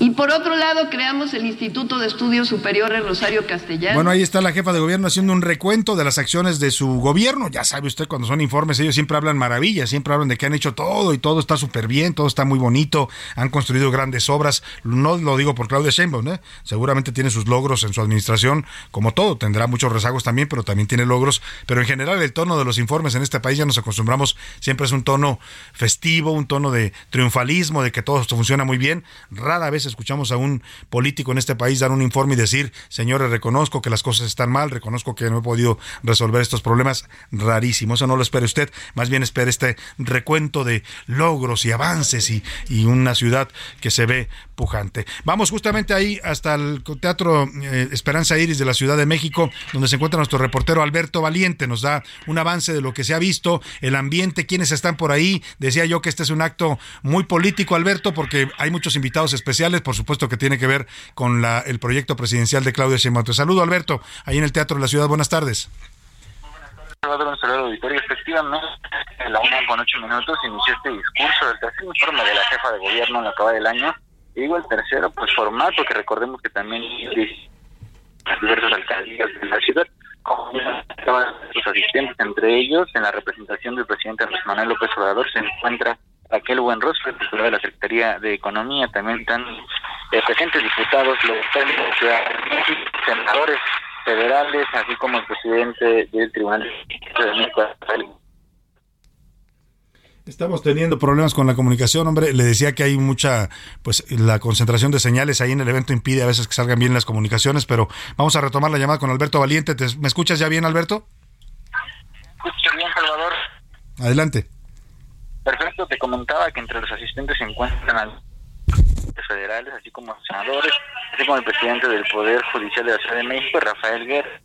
y por otro lado, creamos el Instituto de Estudios Superiores Rosario Castellano. Bueno, ahí está la jefa de gobierno haciendo un recuento de las acciones de su gobierno. Ya sabe usted, cuando son informes, ellos siempre hablan maravillas, siempre hablan de que han hecho todo y todo está súper bien, todo está muy bonito, han construido grandes obras. No lo digo por Claudia Sheinbaum, ¿eh? seguramente tiene sus logros en su administración, como todo, tendrá muchos rezagos también, pero también tiene logros. Pero en general, el tono de los informes en este país ya nos acostumbramos, siempre es un tono festivo, un tono de triunfalismo, de que todo esto funciona muy bien. Rara vez escuchamos a un político en este país dar un informe y decir, señores, reconozco que las cosas están mal, reconozco que no he podido resolver estos problemas, rarísimo. Eso no lo espere usted, más bien espere este recuento de logros y avances y, y una ciudad que se ve pujante. Vamos justamente ahí hasta el Teatro eh, Esperanza Iris de la Ciudad de México, donde se encuentra nuestro reportero Alberto Valiente. Nos da un avance de lo que se ha visto, el ambiente, quienes están por ahí. Decía yo que este es un acto muy político, Alberto, porque hay muchos invitados especiales por supuesto que tiene que ver con la, el proyecto presidencial de Claudia Sheinbaum. Te saludo, Alberto, ahí en el Teatro de la Ciudad. Buenas tardes. Un saludo. Efectivamente, en la una con ocho minutos inició este discurso del tercer informe de la jefa de gobierno en la acaba del año. Y digo el tercero, pues formal, porque recordemos que también las diversas alcaldías de la ciudad, estaban sus asistentes, entre ellos, en la representación del presidente Manuel López Obrador, se encuentra aquel buen rostro, titular de la Secretaría de Economía, también están eh, presentes diputados locales, senadores federales, así como el presidente del Tribunal de. Estamos teniendo problemas con la comunicación, hombre. Le decía que hay mucha, pues la concentración de señales ahí en el evento impide a veces que salgan bien las comunicaciones, pero vamos a retomar la llamada con Alberto Valiente. ¿Me escuchas ya bien, Alberto? Escucho bien, Salvador. Adelante. Perfecto, te comentaba que entre los asistentes se encuentran federales, así como senadores, así como el presidente del Poder Judicial de la Ciudad de México, Rafael Guerra.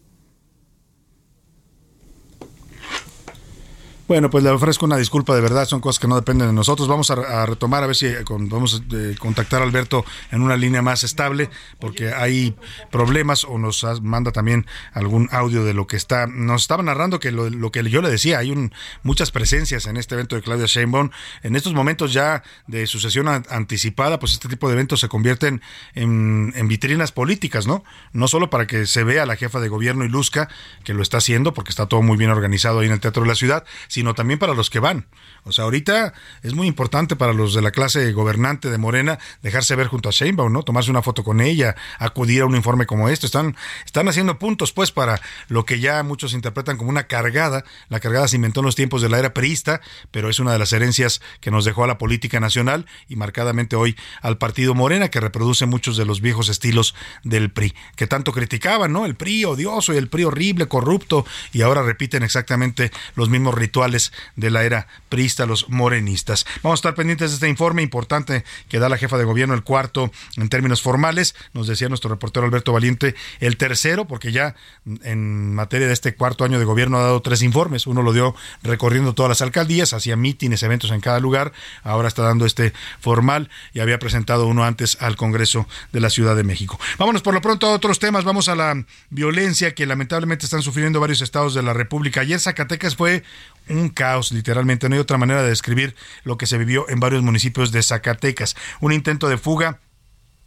Bueno, pues le ofrezco una disculpa de verdad, son cosas que no dependen de nosotros. Vamos a, retomar a ver si eh, vamos a eh, contactar a Alberto en una línea más estable, porque hay problemas o nos manda también algún audio de lo que está. Nos estaba narrando que lo, que yo le decía, hay un, muchas presencias en este evento de Claudia Sheinbaum. En estos momentos ya de sucesión anticipada, pues este tipo de eventos se convierten en, en vitrinas políticas, ¿no? No solo para que se vea la jefa de gobierno y luzca, que lo está haciendo, porque está todo muy bien organizado ahí en el Teatro de la Ciudad, sino también para los que van. O sea, ahorita es muy importante para los de la clase gobernante de Morena dejarse ver junto a Sheinbaum, ¿no? Tomarse una foto con ella, acudir a un informe como este. Están, están haciendo puntos, pues, para lo que ya muchos interpretan como una cargada. La cargada se inventó en los tiempos de la era priista, pero es una de las herencias que nos dejó a la política nacional y marcadamente hoy al partido Morena, que reproduce muchos de los viejos estilos del PRI, que tanto criticaban, ¿no? El PRI odioso y el PRI horrible, corrupto, y ahora repiten exactamente los mismos rituales de la era priista, los morenistas. Vamos a estar pendientes de este informe importante que da la jefa de gobierno, el cuarto en términos formales, nos decía nuestro reportero Alberto Valiente, el tercero, porque ya en materia de este cuarto año de gobierno ha dado tres informes, uno lo dio recorriendo todas las alcaldías, hacía mítines, eventos en cada lugar, ahora está dando este formal y había presentado uno antes al Congreso de la Ciudad de México. Vámonos por lo pronto a otros temas, vamos a la violencia que lamentablemente están sufriendo varios estados de la República. Ayer Zacatecas fue un caos, literalmente. No hay otra manera de describir lo que se vivió en varios municipios de Zacatecas. Un intento de fuga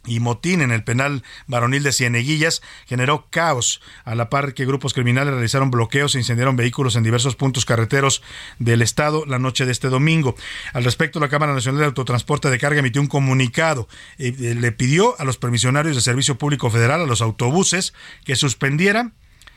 y motín en el penal varonil de Cieneguillas generó caos, a la par que grupos criminales realizaron bloqueos e incendiaron vehículos en diversos puntos carreteros del estado la noche de este domingo. Al respecto, la Cámara Nacional de Autotransporte de Carga emitió un comunicado. y eh, le pidió a los permisionarios de Servicio Público Federal, a los autobuses, que suspendieran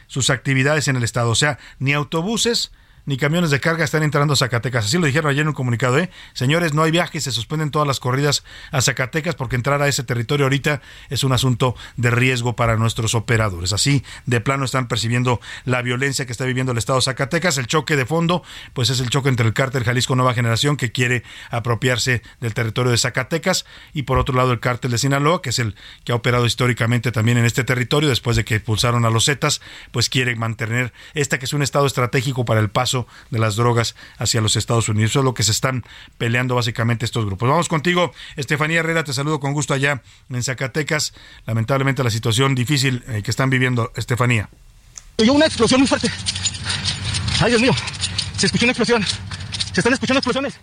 sus actividades en el estado. O sea, ni autobuses ni camiones de carga están entrando a Zacatecas. Así lo dijeron ayer en un comunicado, ¿eh? Señores, no hay viajes, se suspenden todas las corridas a Zacatecas porque entrar a ese territorio ahorita es un asunto de riesgo para nuestros operadores. Así, de plano, están percibiendo la violencia que está viviendo el Estado de Zacatecas. El choque de fondo, pues es el choque entre el cártel Jalisco Nueva Generación que quiere apropiarse del territorio de Zacatecas y por otro lado el cártel de Sinaloa, que es el que ha operado históricamente también en este territorio después de que expulsaron a los Zetas, pues quiere mantener esta que es un estado estratégico para el paso de las drogas hacia los Estados Unidos. Eso es lo que se están peleando básicamente estos grupos. Vamos contigo, Estefanía Herrera, te saludo con gusto allá en Zacatecas. Lamentablemente la situación difícil eh, que están viviendo, Estefanía. Oyó una explosión muy fuerte. Ay, Dios mío, se escuchó una explosión. Se están escuchando explosiones.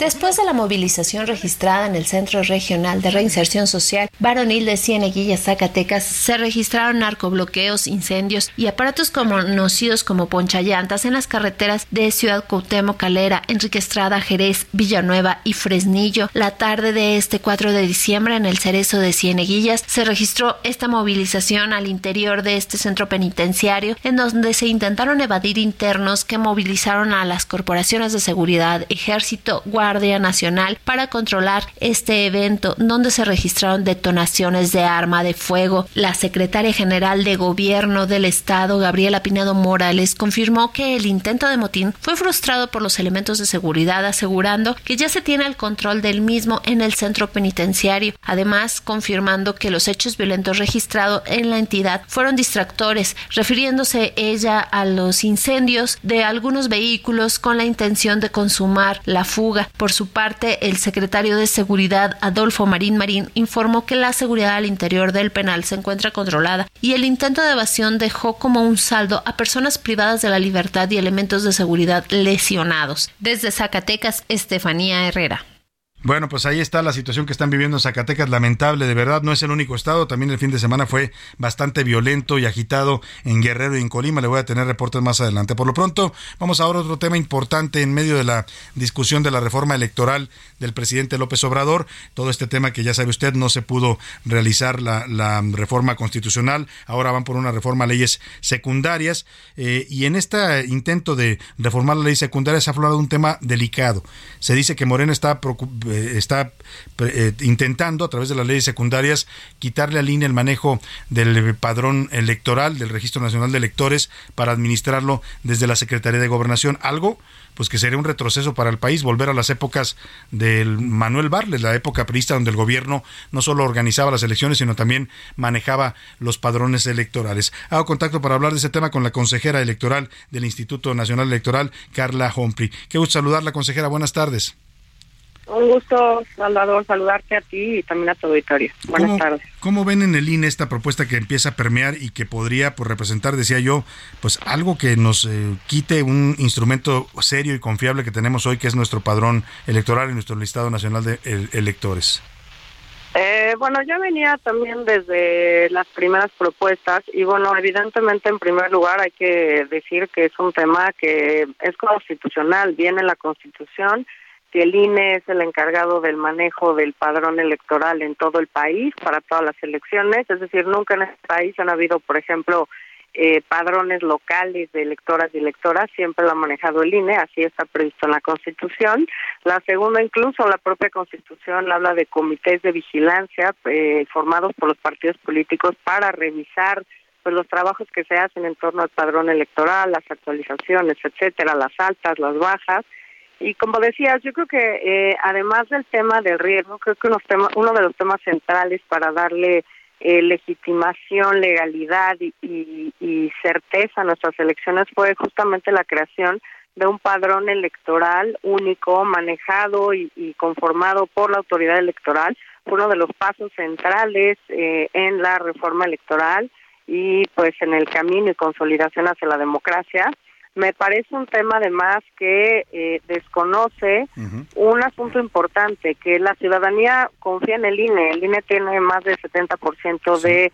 Después de la movilización registrada en el Centro Regional de Reinserción Social Varonil de Cieneguilla, Zacatecas, se registraron narcobloqueos, incendios y aparatos conocidos como ponchallantas en las carreteras de Ciudad Cuauhtémoc, Calera, Enrique Estrada, Jerez, Villanueva y Fresnillo. La tarde de este 4 de diciembre en el Cerezo de Cieneguillas se registró esta movilización al interior de este centro penitenciario en donde se intentaron evadir internos que movilizaron a las corporaciones de seguridad, ejército, guardia Guardia Nacional para controlar este evento donde se registraron detonaciones de arma de fuego. La secretaria general de Gobierno del Estado, Gabriela Pinedo Morales, confirmó que el intento de motín fue frustrado por los elementos de seguridad, asegurando que ya se tiene el control del mismo en el centro penitenciario. Además, confirmando que los hechos violentos registrados en la entidad fueron distractores, refiriéndose ella a los incendios de algunos vehículos con la intención de consumar la fuga. Por su parte, el secretario de Seguridad, Adolfo Marín Marín, informó que la seguridad al interior del penal se encuentra controlada y el intento de evasión dejó como un saldo a personas privadas de la libertad y elementos de seguridad lesionados. Desde Zacatecas, Estefanía Herrera. Bueno, pues ahí está la situación que están viviendo en Zacatecas, lamentable, de verdad, no es el único estado, también el fin de semana fue bastante violento y agitado en Guerrero y en Colima, le voy a tener reportes más adelante. Por lo pronto, vamos ahora a otro tema importante en medio de la discusión de la reforma electoral del presidente López Obrador, todo este tema que ya sabe usted, no se pudo realizar la, reforma constitucional, ahora van por una reforma a leyes secundarias, eh, y en este intento de reformar la ley secundaria se ha hablado de un tema delicado. Se dice que Morena está preocupado está eh, intentando a través de las leyes secundarias quitarle al INE el manejo del padrón electoral, del Registro Nacional de Electores, para administrarlo desde la Secretaría de Gobernación. Algo pues que sería un retroceso para el país, volver a las épocas del Manuel Barles, la época priista donde el gobierno no solo organizaba las elecciones, sino también manejaba los padrones electorales. Hago contacto para hablar de ese tema con la consejera electoral del Instituto Nacional Electoral, Carla Humphrey. Qué gusto saludarla, consejera. Buenas tardes. Un gusto, Salvador, saludarte a ti y también a tu auditorio. Buenas tardes. ¿Cómo ven en el INE esta propuesta que empieza a permear y que podría pues, representar, decía yo, pues algo que nos eh, quite un instrumento serio y confiable que tenemos hoy, que es nuestro padrón electoral y nuestro listado nacional de electores? Eh, bueno, ya venía también desde las primeras propuestas y bueno, evidentemente en primer lugar hay que decir que es un tema que es constitucional, viene en la Constitución que el INE es el encargado del manejo del padrón electoral en todo el país para todas las elecciones, es decir, nunca en este país han habido, por ejemplo, eh, padrones locales de electoras y electoras, siempre lo ha manejado el INE, así está previsto en la Constitución. La segunda, incluso la propia Constitución habla de comités de vigilancia eh, formados por los partidos políticos para revisar pues los trabajos que se hacen en torno al padrón electoral, las actualizaciones, etcétera, las altas, las bajas, y como decías, yo creo que eh, además del tema del riesgo, creo que uno de los temas centrales para darle eh, legitimación, legalidad y, y, certeza a nuestras elecciones fue justamente la creación de un padrón electoral único, manejado y, conformado por la autoridad electoral, uno de los pasos centrales eh, en la reforma electoral y pues en el camino y consolidación hacia la democracia me parece un tema además que eh, desconoce un asunto importante, que la ciudadanía confía en el INE. El INE tiene más del 70% de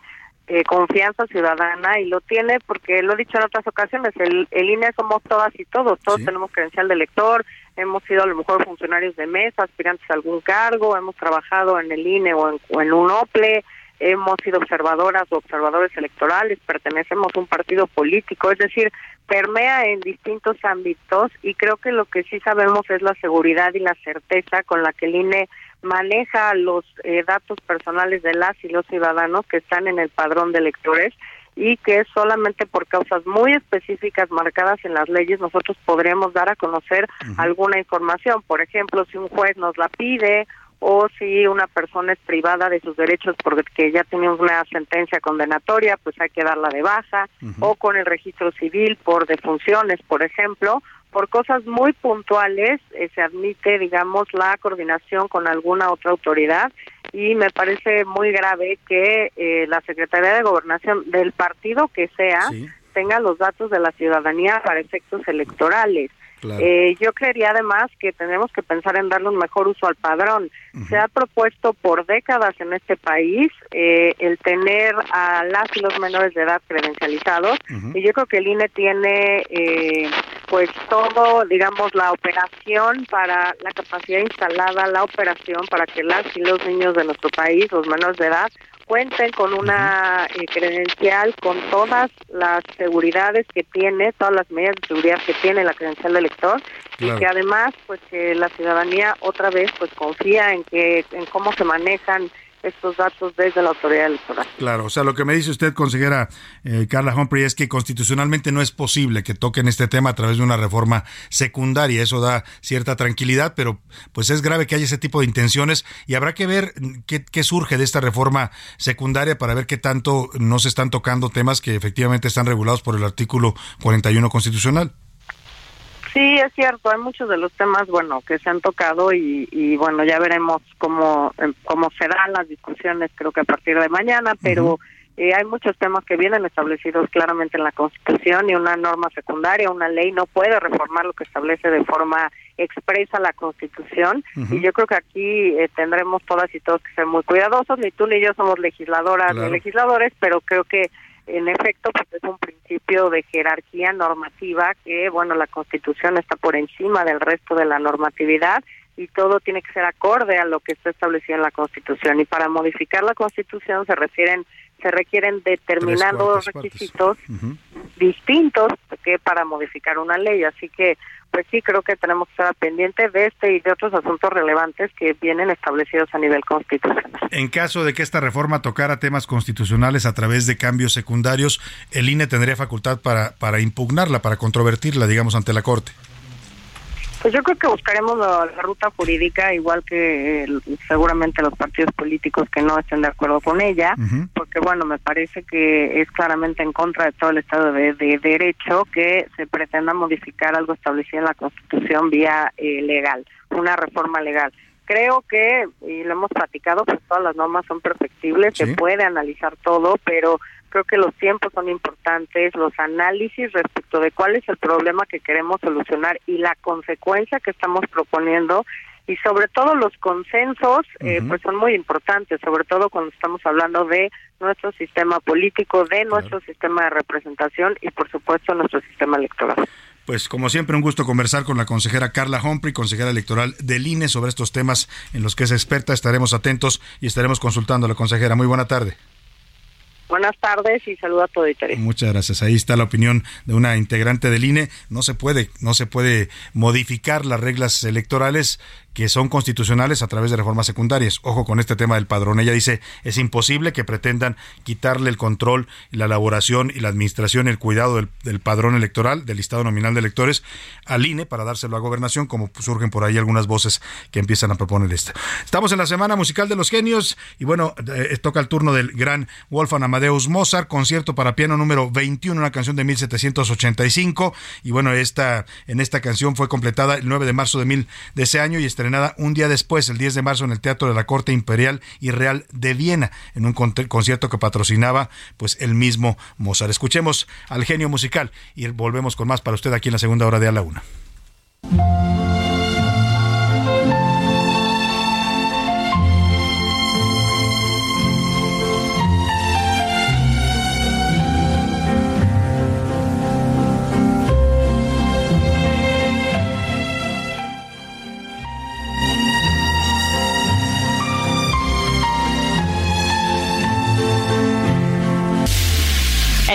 eh, confianza ciudadana y lo tiene porque lo he dicho en otras ocasiones, el, el INE somos todas y todos, todos tenemos credencial de elector, hemos sido a lo mejor funcionarios de mesa, aspirantes a algún cargo, hemos trabajado en el INE o en, o en un OPLE, hemos sido observadoras o observadores electorales, pertenecemos a un partido político, es decir, permea en distintos ámbitos y creo que lo que sí sabemos es la seguridad y la certeza con la que el INE maneja los eh, datos personales de las y los ciudadanos que están en el padrón de electores y que solamente por causas muy específicas marcadas en las leyes nosotros podremos dar a conocer alguna información. Por ejemplo, si un juez nos la pide o si una persona es privada de sus derechos porque ya tiene una sentencia condenatoria, pues hay que darla de baja, o con el registro civil por defunciones, por ejemplo, por cosas muy puntuales eh, se admite, digamos, la coordinación con alguna otra autoridad y me parece muy grave que eh, la Secretaría de Gobernación del partido que sea tenga los datos de la ciudadanía para efectos electorales. Eh, yo creería además que tenemos que pensar en darle un mejor uso al padrón. Se ha propuesto por décadas en este país eh, el tener a las y los menores de edad credencializados y yo creo que el INE tiene eh, pues todo, digamos, la operación para la capacidad instalada, la operación para que las y los niños de nuestro país, los menores de edad, cuenten con una eh, credencial con todas las seguridades que tiene, todas las medidas de seguridad que tiene la credencial del elector y que además pues que la ciudadanía otra vez pues confía en que en cómo se manejan estos datos desde la autoridad electoral. Claro, o sea, lo que me dice usted, consejera eh, Carla Humphrey, es que constitucionalmente no es posible que toquen este tema a través de una reforma secundaria. Eso da cierta tranquilidad, pero pues es grave que haya ese tipo de intenciones y habrá que ver qué, qué surge de esta reforma secundaria para ver qué tanto no se están tocando temas que efectivamente están regulados por el artículo 41 constitucional. Sí, es cierto, hay muchos de los temas, bueno, que se han tocado y, bueno, ya veremos cómo, em, cómo serán las discusiones, creo que a partir de mañana, pero eh, hay muchos temas que vienen establecidos claramente en la Constitución y una norma secundaria, una ley no puede reformar lo que establece de forma expresa la Constitución y yo creo que aquí eh, tendremos todas y todos que ser muy cuidadosos, ni tú ni yo somos legisladoras ni legisladores, pero creo que en efecto pues es un principio de jerarquía normativa que bueno la Constitución está por encima del resto de la normatividad y todo tiene que ser acorde a lo que está establecido en la Constitución. Y para modificar la Constitución se refieren se requieren determinados requisitos distintos que para modificar una ley. Así que pues sí creo que tenemos que estar pendiente de este y de otros asuntos relevantes que vienen establecidos a nivel constitucional. En caso de que esta reforma tocara temas constitucionales a través de cambios secundarios, el INE tendría facultad para, para impugnarla, para controvertirla, digamos, ante la Corte. Pues yo creo que buscaremos la, la ruta jurídica, igual que eh, seguramente los partidos políticos que no estén de acuerdo con ella, porque bueno, me parece que es claramente en contra de todo el Estado de, de Derecho que se pretenda modificar algo establecido en la Constitución vía eh, legal, una reforma legal. Creo que, y lo hemos platicado, pues todas las normas son perfectibles, se puede analizar todo, pero creo que los tiempos son importantes, los análisis respecto de cuál es el problema que queremos solucionar y la consecuencia que estamos proponiendo y sobre todo los consensos eh, pues son muy importantes, sobre todo cuando estamos hablando de nuestro sistema político, de nuestro sistema de representación y por supuesto nuestro sistema electoral. Pues como siempre un gusto conversar con la consejera Carla Humphrey, consejera electoral del INE sobre estos temas en los que es experta. Estaremos atentos y estaremos consultando a la consejera. Muy buena tarde. Buenas tardes y saludo a todo interés. Muchas gracias. Ahí está la opinión de una integrante del INE. No se puede, no se puede modificar las reglas electorales que son constitucionales a través de reformas secundarias. Ojo con este tema del padrón. Ella dice, es imposible que pretendan quitarle el control, la elaboración y la administración, el cuidado del, padrón electoral, del listado nominal de electores, al INE para dárselo a gobernación, como surgen por ahí algunas voces que empiezan a proponer esto. Estamos en la Semana Musical de los Genios y bueno, eh, toca el turno del gran Wolfgang Amadeus Mozart, concierto para piano número 21, una canción de 1785 y bueno, esta, en esta canción fue completada el 9 de marzo de, mil, de ese año y estrenada un día después, el 10 de marzo, en el Teatro de la Corte Imperial y Real de Viena, en un concierto que patrocinaba pues el mismo Mozart. Escuchemos al genio musical y volvemos con más para usted aquí en la segunda hora de A la Una.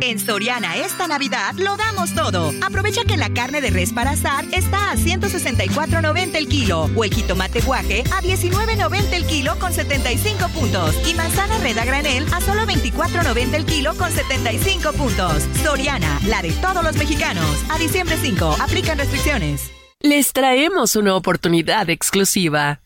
En Soriana esta Navidad lo damos todo. Aprovecha que la carne de res para asar está a 164.90 el kilo o el jitomate guaje a 19.90 el kilo con 75 puntos y manzana red a granel a solo 24.90 el kilo con 75 puntos. Soriana, la de todos los mexicanos. A diciembre 5, aplican restricciones. Les traemos una oportunidad exclusiva.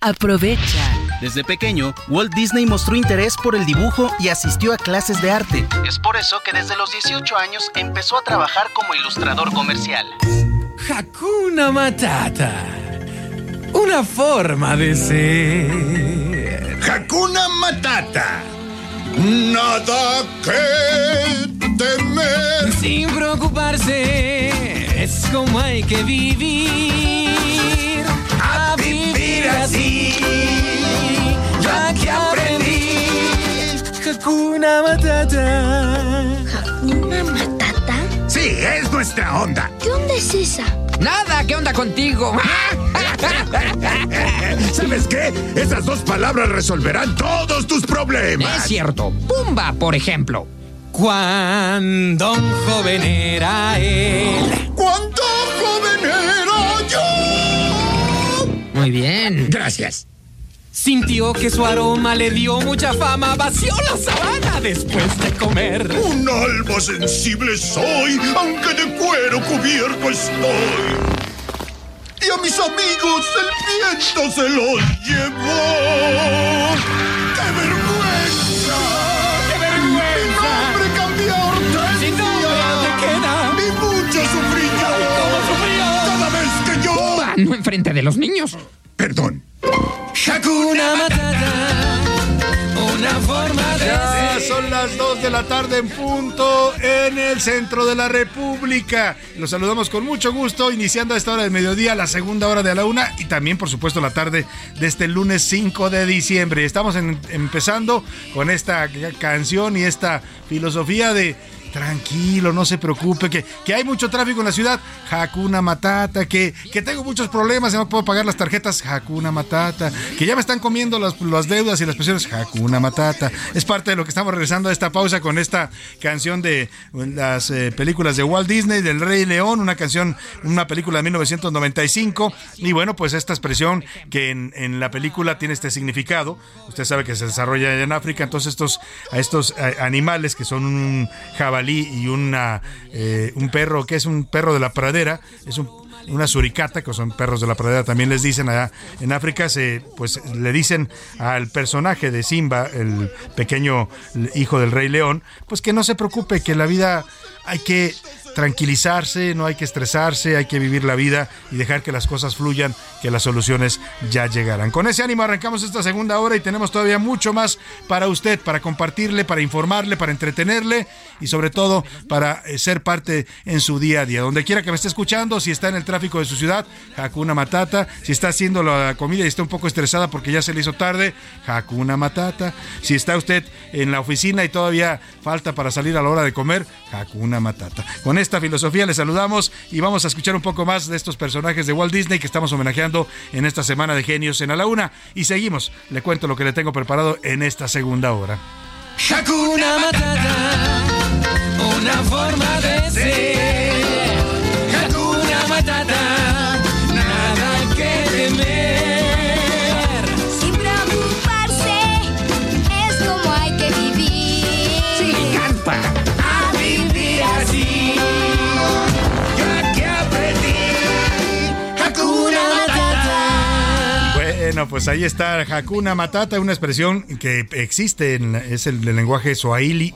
Aprovecha. Desde pequeño, Walt Disney mostró interés por el dibujo y asistió a clases de arte. Es por eso que desde los 18 años empezó a trabajar como ilustrador comercial. Hakuna Matata. Una forma de ser. Hakuna Matata. Nada que temer. Sin preocuparse, es como hay que vivir. Así. Ya que aprendí. Hakuna Matata. ¿Hakuna Matata? Sí, es nuestra onda. ¿Qué onda es esa? Nada, ¿qué onda contigo? ¿Sabes qué? Esas dos palabras resolverán todos tus problemas. Es cierto. Pumba, por ejemplo. Cuando un joven era él. ¿Cuánto joven era yo? Muy bien. Gracias. Sintió que su aroma le dio mucha fama, vació la sabana después de comer. Un alma sensible soy, aunque de cuero cubierto estoy. Y a mis amigos el viento se los llevó. No enfrente de los niños. Perdón. Hakuna Matata, una forma de Ya ser. son las 2 de la tarde en punto en el centro de la República. Los saludamos con mucho gusto, iniciando a esta hora del mediodía, la segunda hora de la una y también, por supuesto, la tarde de este lunes 5 de diciembre. Estamos en- empezando con esta canción y esta filosofía de tranquilo, no se preocupe, que, que hay mucho tráfico en la ciudad, Hakuna Matata, que, que tengo muchos problemas no puedo pagar las tarjetas, Hakuna Matata, que ya me están comiendo las, las deudas y las pensiones, Hakuna Matata. Es parte de lo que estamos regresando a esta pausa con esta canción de las eh, películas de Walt Disney, del Rey León, una canción, una película de 1995, y bueno, pues esta expresión que en, en la película tiene este significado, usted sabe que se desarrolla en África, entonces estos, a estos animales que son un jabalí y una, eh, un perro que es un perro de la pradera, es un una suricata, que son perros de la pradera, también les dicen allá en África, se, pues le dicen al personaje de Simba, el pequeño hijo del rey león, pues que no se preocupe, que la vida hay que tranquilizarse, no hay que estresarse, hay que vivir la vida y dejar que las cosas fluyan, que las soluciones ya llegarán. Con ese ánimo arrancamos esta segunda hora y tenemos todavía mucho más para usted, para compartirle, para informarle, para entretenerle y sobre todo para eh, ser parte en su día a día. Donde quiera que me esté escuchando, si está en el tráfico de su ciudad, Hakuna Matata, si está haciendo la comida y está un poco estresada porque ya se le hizo tarde, Hakuna Matata, si está usted en la oficina y todavía falta para salir a la hora de comer, Hakuna Matata. Con esta filosofía le saludamos y vamos a escuchar un poco más de estos personajes de Walt Disney que estamos homenajeando en esta semana de genios en A la Una. Y seguimos, le cuento lo que le tengo preparado en esta segunda hora. Hakuna Matata, una forma de ser. Hakuna Matata, nada que temer. Sin preocuparse, es como hay que vivir. Sí, Bueno, pues ahí está Hakuna Matata, una expresión que existe, en, es el, lenguaje Swahili,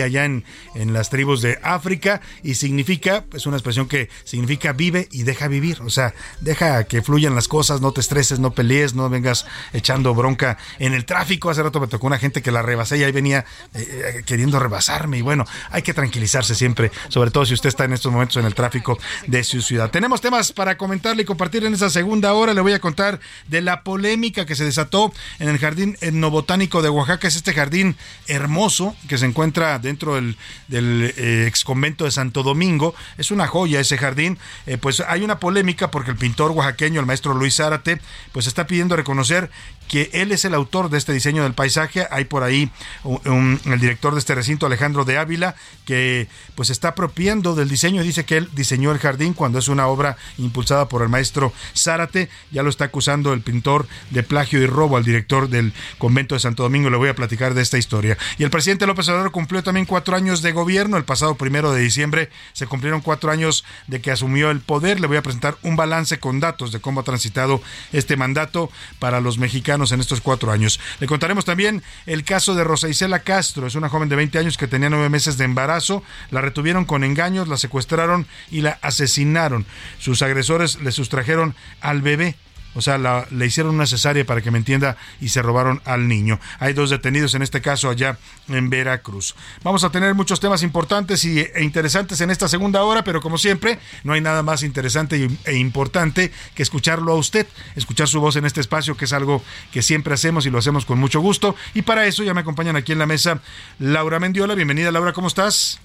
allá en, en las tribus de África y significa, es una expresión que significa vive y deja vivir, o sea, deja que fluyan las cosas, no te estreses, no pelees, no vengas echando bronca en el tráfico. Hace rato me tocó una gente que la rebasé y ahí venía eh, eh, queriendo rebasarme y bueno, hay que tranquilizarse siempre, sobre todo si usted está en estos momentos en el tráfico de su ciudad. Tenemos temas para comentarle y compartir en esta segunda hora. Le voy a contar de la polémica que se desató en el Jardín Etnobotánico de Oaxaca. Es este jardín hermoso que se encuentra dentro del, del eh, ex convento de Santo Domingo. Es una joya ese jardín. Eh, pues hay una polémica porque el pintor oaxaqueño, el maestro Luis Zárate, pues está pidiendo reconocer que él es el autor de este diseño del paisaje. Hay por ahí un- el director de este recinto, Alejandro de Ávila, que pues está apropiando del diseño. Dice que él diseñó el jardín cuando es una obra impulsada por el maestro Zárate. Ya lo está acusando el pintor de plagio y robo al director del convento de Santo Domingo. Le voy a platicar de esta historia. Y el presidente López Obrador cumplió también cuatro años de gobierno. El pasado primero de diciembre se cumplieron cuatro años de que asumió el poder. Le voy a presentar un balance con datos de cómo ha transitado este mandato para los mexicanos en estos cuatro años. Le contaremos también el caso de Rosa Isela Castro. Es una joven de 20 años que tenía nueve meses de embarazo. La retuvieron con engaños, la secuestraron y la asesinaron. Sus agresores le sustrajeron al bebé. O sea, la- le hicieron una cesárea para que me entienda y se robaron al niño. Hay dos detenidos en este caso allá en Veracruz. Vamos a tener muchos temas importantes y, e interesantes en esta segunda hora, pero como siempre, no hay nada más interesante e importante que escucharlo a usted, escuchar su voz en este espacio, que es algo que siempre hacemos y lo hacemos con mucho gusto. Y para eso ya me acompañan aquí en la mesa Laura Mendiola. Bienvenida, Laura, ¿cómo estás?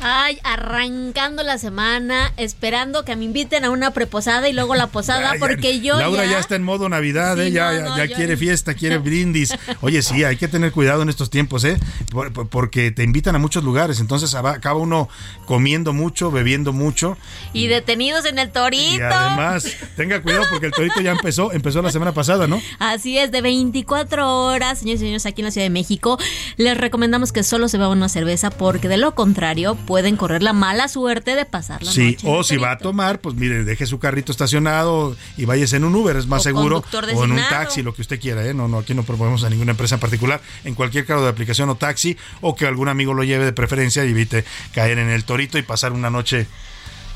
Ay, arrancando la semana, esperando que me inviten a una preposada y luego la posada, Ya, ya, porque yo Laura ya... ya está en modo Navidad, Sí, ¿eh? ya, no, ya- no, ya yo- quiere fiesta, quiere brindis. Oye, sí, hay que tener cuidado en estos tiempos, ¿eh? Por- por- porque te invitan a muchos lugares, entonces aba- acaba uno comiendo mucho, bebiendo mucho. y detenidos en el torito. Y además, tenga cuidado porque el torito ya empezó, empezó la semana pasada, ¿no? Así es, de 24 horas, señores y señores, aquí en la Ciudad de México. Les recomendamos que solo se beban una cerveza porque de lo contrario pueden correr la mala suerte de pasar la Sí, noche. en o si va a tomar, pues mire, deje su carrito estacionado y váyase en un Uber, es más O seguro. O en un taxi, lo que usted quiera, ¿eh? No, no, aquí no proponemos a ninguna empresa en particular. En cualquier cargo de aplicación o taxi, o que algún amigo lo lleve de preferencia y evite caer en el torito y pasar una noche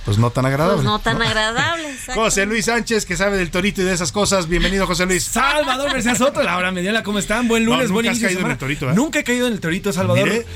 pues no tan agradable. Pues no tan agradable. exacto. José Luis Sánchez, que sabe del torito y de esas cosas. Bienvenido, José Luis. Salvador García Soto, Laura Mediela, ¿cómo están? Buen lunes, No, buen inicio caído en el torito, ¿eh? Nunca he caído en el torito, Salvador. Mire,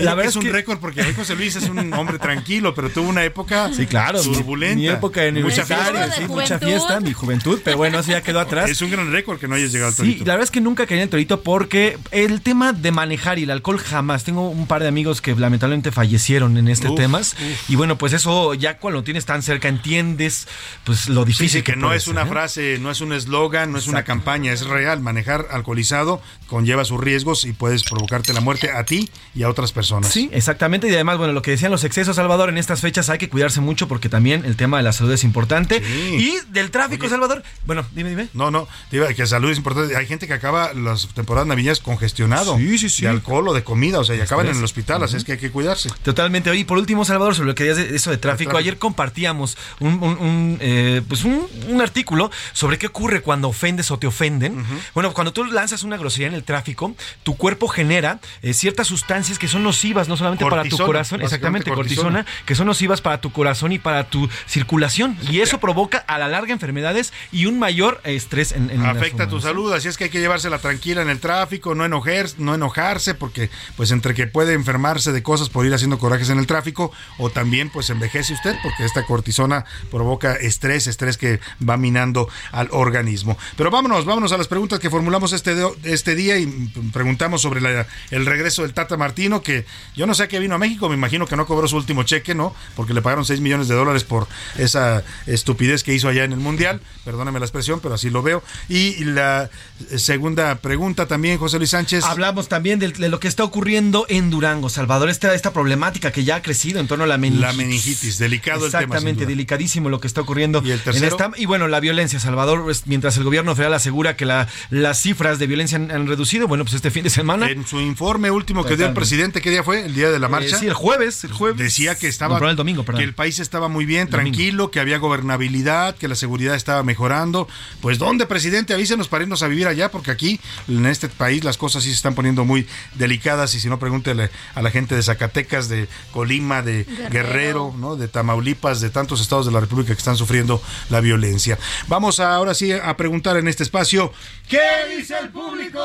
la verdad es un récord porque hoy José Luis es un hombre tranquilo, pero tuvo una época Sí, claro. turbulenta. Mi época de mucha fiesta. sí, mucha fiesta, mi juventud, pero bueno, eso ya quedó atrás. Es un gran récord que no hayas llegado al Sí, torito. la verdad es que nunca caí en el torito porque el tema de manejar y el alcohol jamás. Tengo un par de amigos que lamentablemente fallecieron en este Uf, tema. uf. Y bueno, pues eso ya cuando lo tienes tan cerca entiendes pues lo difícil sí, que no puede es ser, una ¿eh? frase, no es un eslogan, no es una campaña, es real. Manejar alcoholizado conlleva sus riesgos y puedes provocarte la muerte a ti y a otras personas. Sí, exactamente. Y además, bueno, lo que decían los excesos, Salvador, en estas fechas hay que cuidarse mucho porque también el tema de la salud es importante. Y del tráfico, Salvador. Bueno, dime, dime. No, no, te iba- que salud es importante. Hay gente que acaba las temporadas navideñas congestionado Sí, sí, sí. de alcohol o de comida, o sea, y acaban en el hospital, así es que hay que cuidarse. Totalmente. Oye, y por último, Salvador, sobre lo que decías de eso de tráfico, tráfico. Ayer compartíamos un, un- un, eh, pues un, un artículo sobre qué ocurre cuando ofendes o te ofenden. Bueno, cuando tú lanzas una grosería en el tráfico, tu cuerpo genera eh, ciertas sustancias que son nocivas, no solamente para tu corazón, exactamente, cortisona, cortisona. que son nocivas para tu corazón y para tu circulación. Y eso provoca a la larga enfermedades y un mayor eh, estrés en, en Afecta tu salud, así es que hay que llevársela tranquila en el tráfico, no enojar, no enojarse, porque pues entre que puede enfermarse de cosas por ir haciendo corajes en el tráfico, o también pues envejece usted, porque esta cortisona provoca estrés, estrés que va minando al organismo. Pero vámonos, vámonos a las preguntas que formulamos este, este día y preguntamos sobre la- el regreso del Tata Martino, que yo no sé a qué vino a México, me imagino que no cobró su último cheque, ¿no? Porque le pagaron 6 millones de dólares por esa estupidez que hizo allá en el Mundial, perdóname la expresión, pero así lo veo. Y la segunda pregunta también, José Luis Sánchez. Hablamos también de, de lo que está ocurriendo en Durango, Salvador, esta, esta problemática que ya ha crecido en torno a la meningitis. La meningitis, delicado el tema, sin Exactamente, delicadísimo lo que está ocurriendo. ¿Y el tercero? En esta, y bueno, la violencia, Salvador, pues, mientras el gobierno federal asegura que la- las cifras de violencia han, han reducido, bueno, pues este fin de semana... En su informe último que dio el presidente, ¿qué día fue? El día de la marcha. Eh, sí, el jueves, el jueves. Decía que estaba No, el domingo, perdón. que el país estaba muy bien, tranquilo, que había gobernabilidad, que la seguridad estaba mejorando. Pues ¿dónde, presidente? Avísenos para irnos a vivir allá, porque aquí en este país las cosas sí se están poniendo muy delicadas y si no pregúntele a la gente de Zacatecas, de Colima, de Guerrero, Guerrero. ¿no? de Tamaulipas, de tantos estados de la República que están sufriendo la violencia. Vamos ahora sí a preguntar en este espacio, ¿qué dice el público?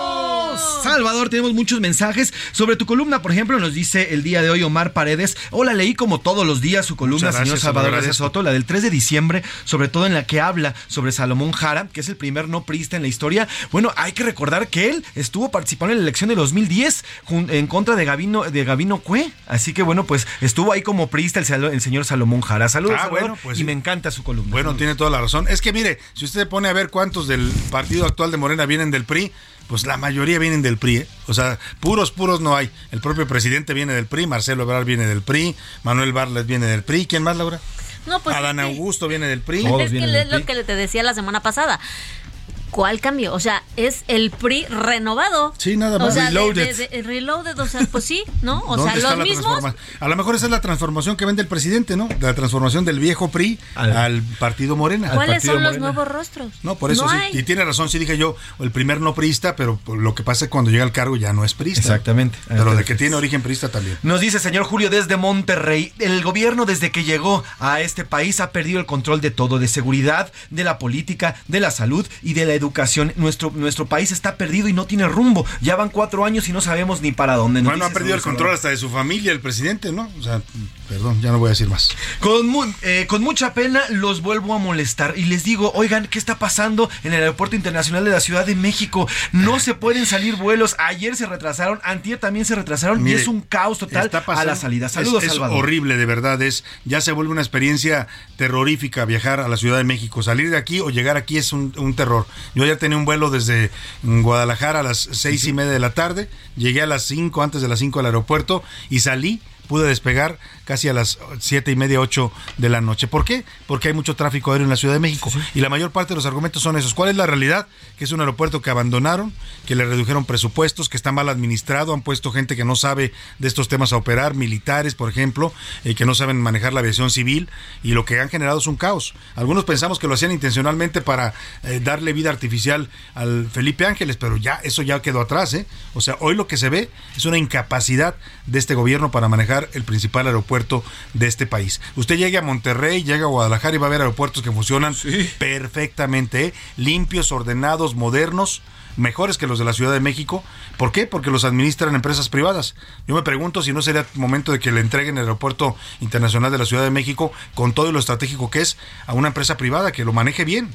Salvador, tenemos muchos mensajes sobre tu columna. Por ejemplo, nos dice el día de hoy Omar Paredes. Hola, leí como todos los días su columna, señor gracias, Salvador agradezco. Soto, la del 3 de diciembre, sobre todo en la que habla sobre Salomón Jara, que es el primer no priista en la historia. Bueno, hay que recordar que él estuvo participando en la elección de 2010 jun- en contra de Gavino, de Gavino Cue. Así que bueno, pues estuvo ahí como priista el, señor Salomón Jara. Saludos, Ah, Salvador, bueno, pues y sí. me encanta su columna. Bueno, tiene toda la razón. Es que mire, si usted pone a ver cuántos del partido actual de Morena vienen del PRI, pues la mayoría vienen del PRI. ¿eh? O sea, puros, puros no hay. El propio presidente viene del PRI, Marcelo Ebrard viene del PRI, Manuel Barlet viene del PRI. ¿Quién más, Laura? No, pues Adán es que- Augusto viene del PRI. es que es lo que te decía la semana pasada. ¿Cuál cambio? O sea, es el PRI renovado. Sí, nada más. O sea, de- Reloaded. de- de- reloaded, o sea, pues sí, ¿no? O ¿Dónde sea, está los la mismos. A lo mejor esa es la transformación que vende el presidente, ¿no? La transformación del viejo PRI al, partido Morena. ¿Cuáles son los nuevos rostros? No, por eso No sí. hay. Y tiene razón, sí dije yo, el primer no priista, pero lo que pasa es que cuando llega al cargo ya no es priista. Exactamente. Pero de que tiene origen priista también. Nos dice señor Julio desde Monterrey, el gobierno desde que llegó a este país ha perdido el control de todo, de seguridad, de la política, de la salud y de la educación. Nuestro, nuestro país está perdido y no tiene rumbo. Ya van cuatro años y no sabemos ni para dónde. Nos Bueno, ha perdido el control hasta de su familia, el presidente, ¿no? O sea, perdón, ya no voy a decir más. Con, mu- eh, con mucha pena los vuelvo a molestar y les digo, oigan, ¿qué está pasando en el Aeropuerto Internacional de la Ciudad de México? No se pueden salir vuelos. Ayer se retrasaron, antier también se retrasaron Mire, y es un caos total a la salida. es- Saludos, es, Salvador. horrible, de verdad. Es, ya se vuelve una experiencia terrorífica viajar a la Ciudad de México. Salir de aquí o llegar aquí es un, un terror. Yo ayer tenía un vuelo desde Guadalajara a las seis y media de la tarde. Llegué a las cinco, antes de las cinco al aeropuerto y salí. Pude despegar casi a las siete y media, ocho de la noche. ¿Por qué? Porque hay mucho tráfico aéreo en la Ciudad de México. Y la mayor parte de los argumentos son esos. ¿Cuál es la realidad? Que es un aeropuerto que abandonaron, que le redujeron presupuestos, que está mal administrado, han puesto gente que no sabe de estos temas a operar, militares, por ejemplo, eh, que no saben manejar la aviación civil, y lo que han generado es un caos. Algunos pensamos que lo hacían intencionalmente para eh, darle vida artificial al Felipe Ángeles, pero ya eso ya quedó atrás, ¿eh? O sea, hoy lo que se ve es una incapacidad de este gobierno para manejar el principal aeropuerto de este país. Usted llegue a Monterrey, llega a Guadalajara y va a ver aeropuertos que funcionan perfectamente, ¿eh? limpios, ordenados, modernos mejores que los de la Ciudad de México. ¿Por qué? Porque los administran empresas privadas. Yo me pregunto si no sería momento de que le entreguen el aeropuerto internacional de la Ciudad de México con todo lo estratégico que es a una empresa privada que lo maneje bien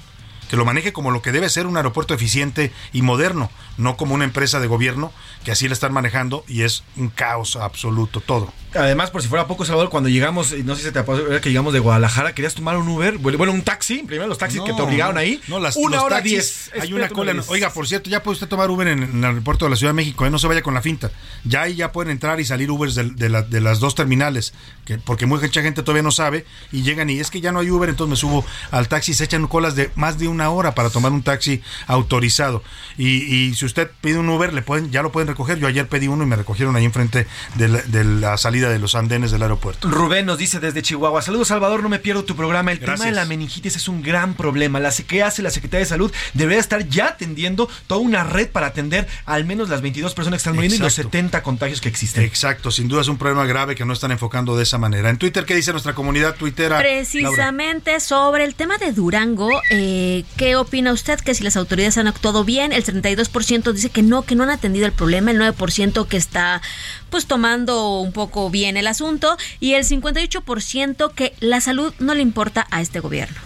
que lo maneje como lo que debe ser un aeropuerto eficiente y moderno, no como una empresa de gobierno que así la están manejando y es un caos absoluto todo. Además, por si fuera poco, Salvador, cuando llegamos, no sé si te pasó que llegamos de Guadalajara, querías tomar un Uber, bueno, un taxi, primero los taxis que te obligaron ahí. No, las, una hora taxis, diez. Hay una cola. Oiga, por cierto, ya puede usted tomar Uber en, en el aeropuerto de la Ciudad de México, ¿eh? no se vaya con la finta. Ya ahí ya pueden entrar y salir Ubers de, de la- de las dos terminales, que, porque mucha gente todavía no sabe y llegan y es que ya no hay Uber, entonces me subo al taxi y se echan colas de más de una hora para tomar un taxi autorizado. Y, y si usted pide un Uber, le pueden, ya lo pueden recoger. Yo ayer pedí uno y me recogieron ahí enfrente de la, de la salida de los andenes del aeropuerto. Rubén nos dice desde Chihuahua, saludos Salvador, no me pierdo tu programa. El tema de la meningitis es un gran problema. La ¿Qué hace la Secretaría de Salud? Debería estar ya atendiendo toda una red para atender al menos las 22 personas que están muriendo y los Exacto. 70 contagios que existen. Exacto, sin duda es un problema grave que no están enfocando de esa manera. En Twitter, ¿qué dice nuestra comunidad tuitera? Laura? Precisamente sobre el tema de Durango, eh, ¿qué opina usted? Que si las autoridades han actuado bien, el 32% dice que no, que no han atendido el problema, el 9% que está pues tomando un poco bien el asunto y el 58% que la salud no le importa a este gobierno.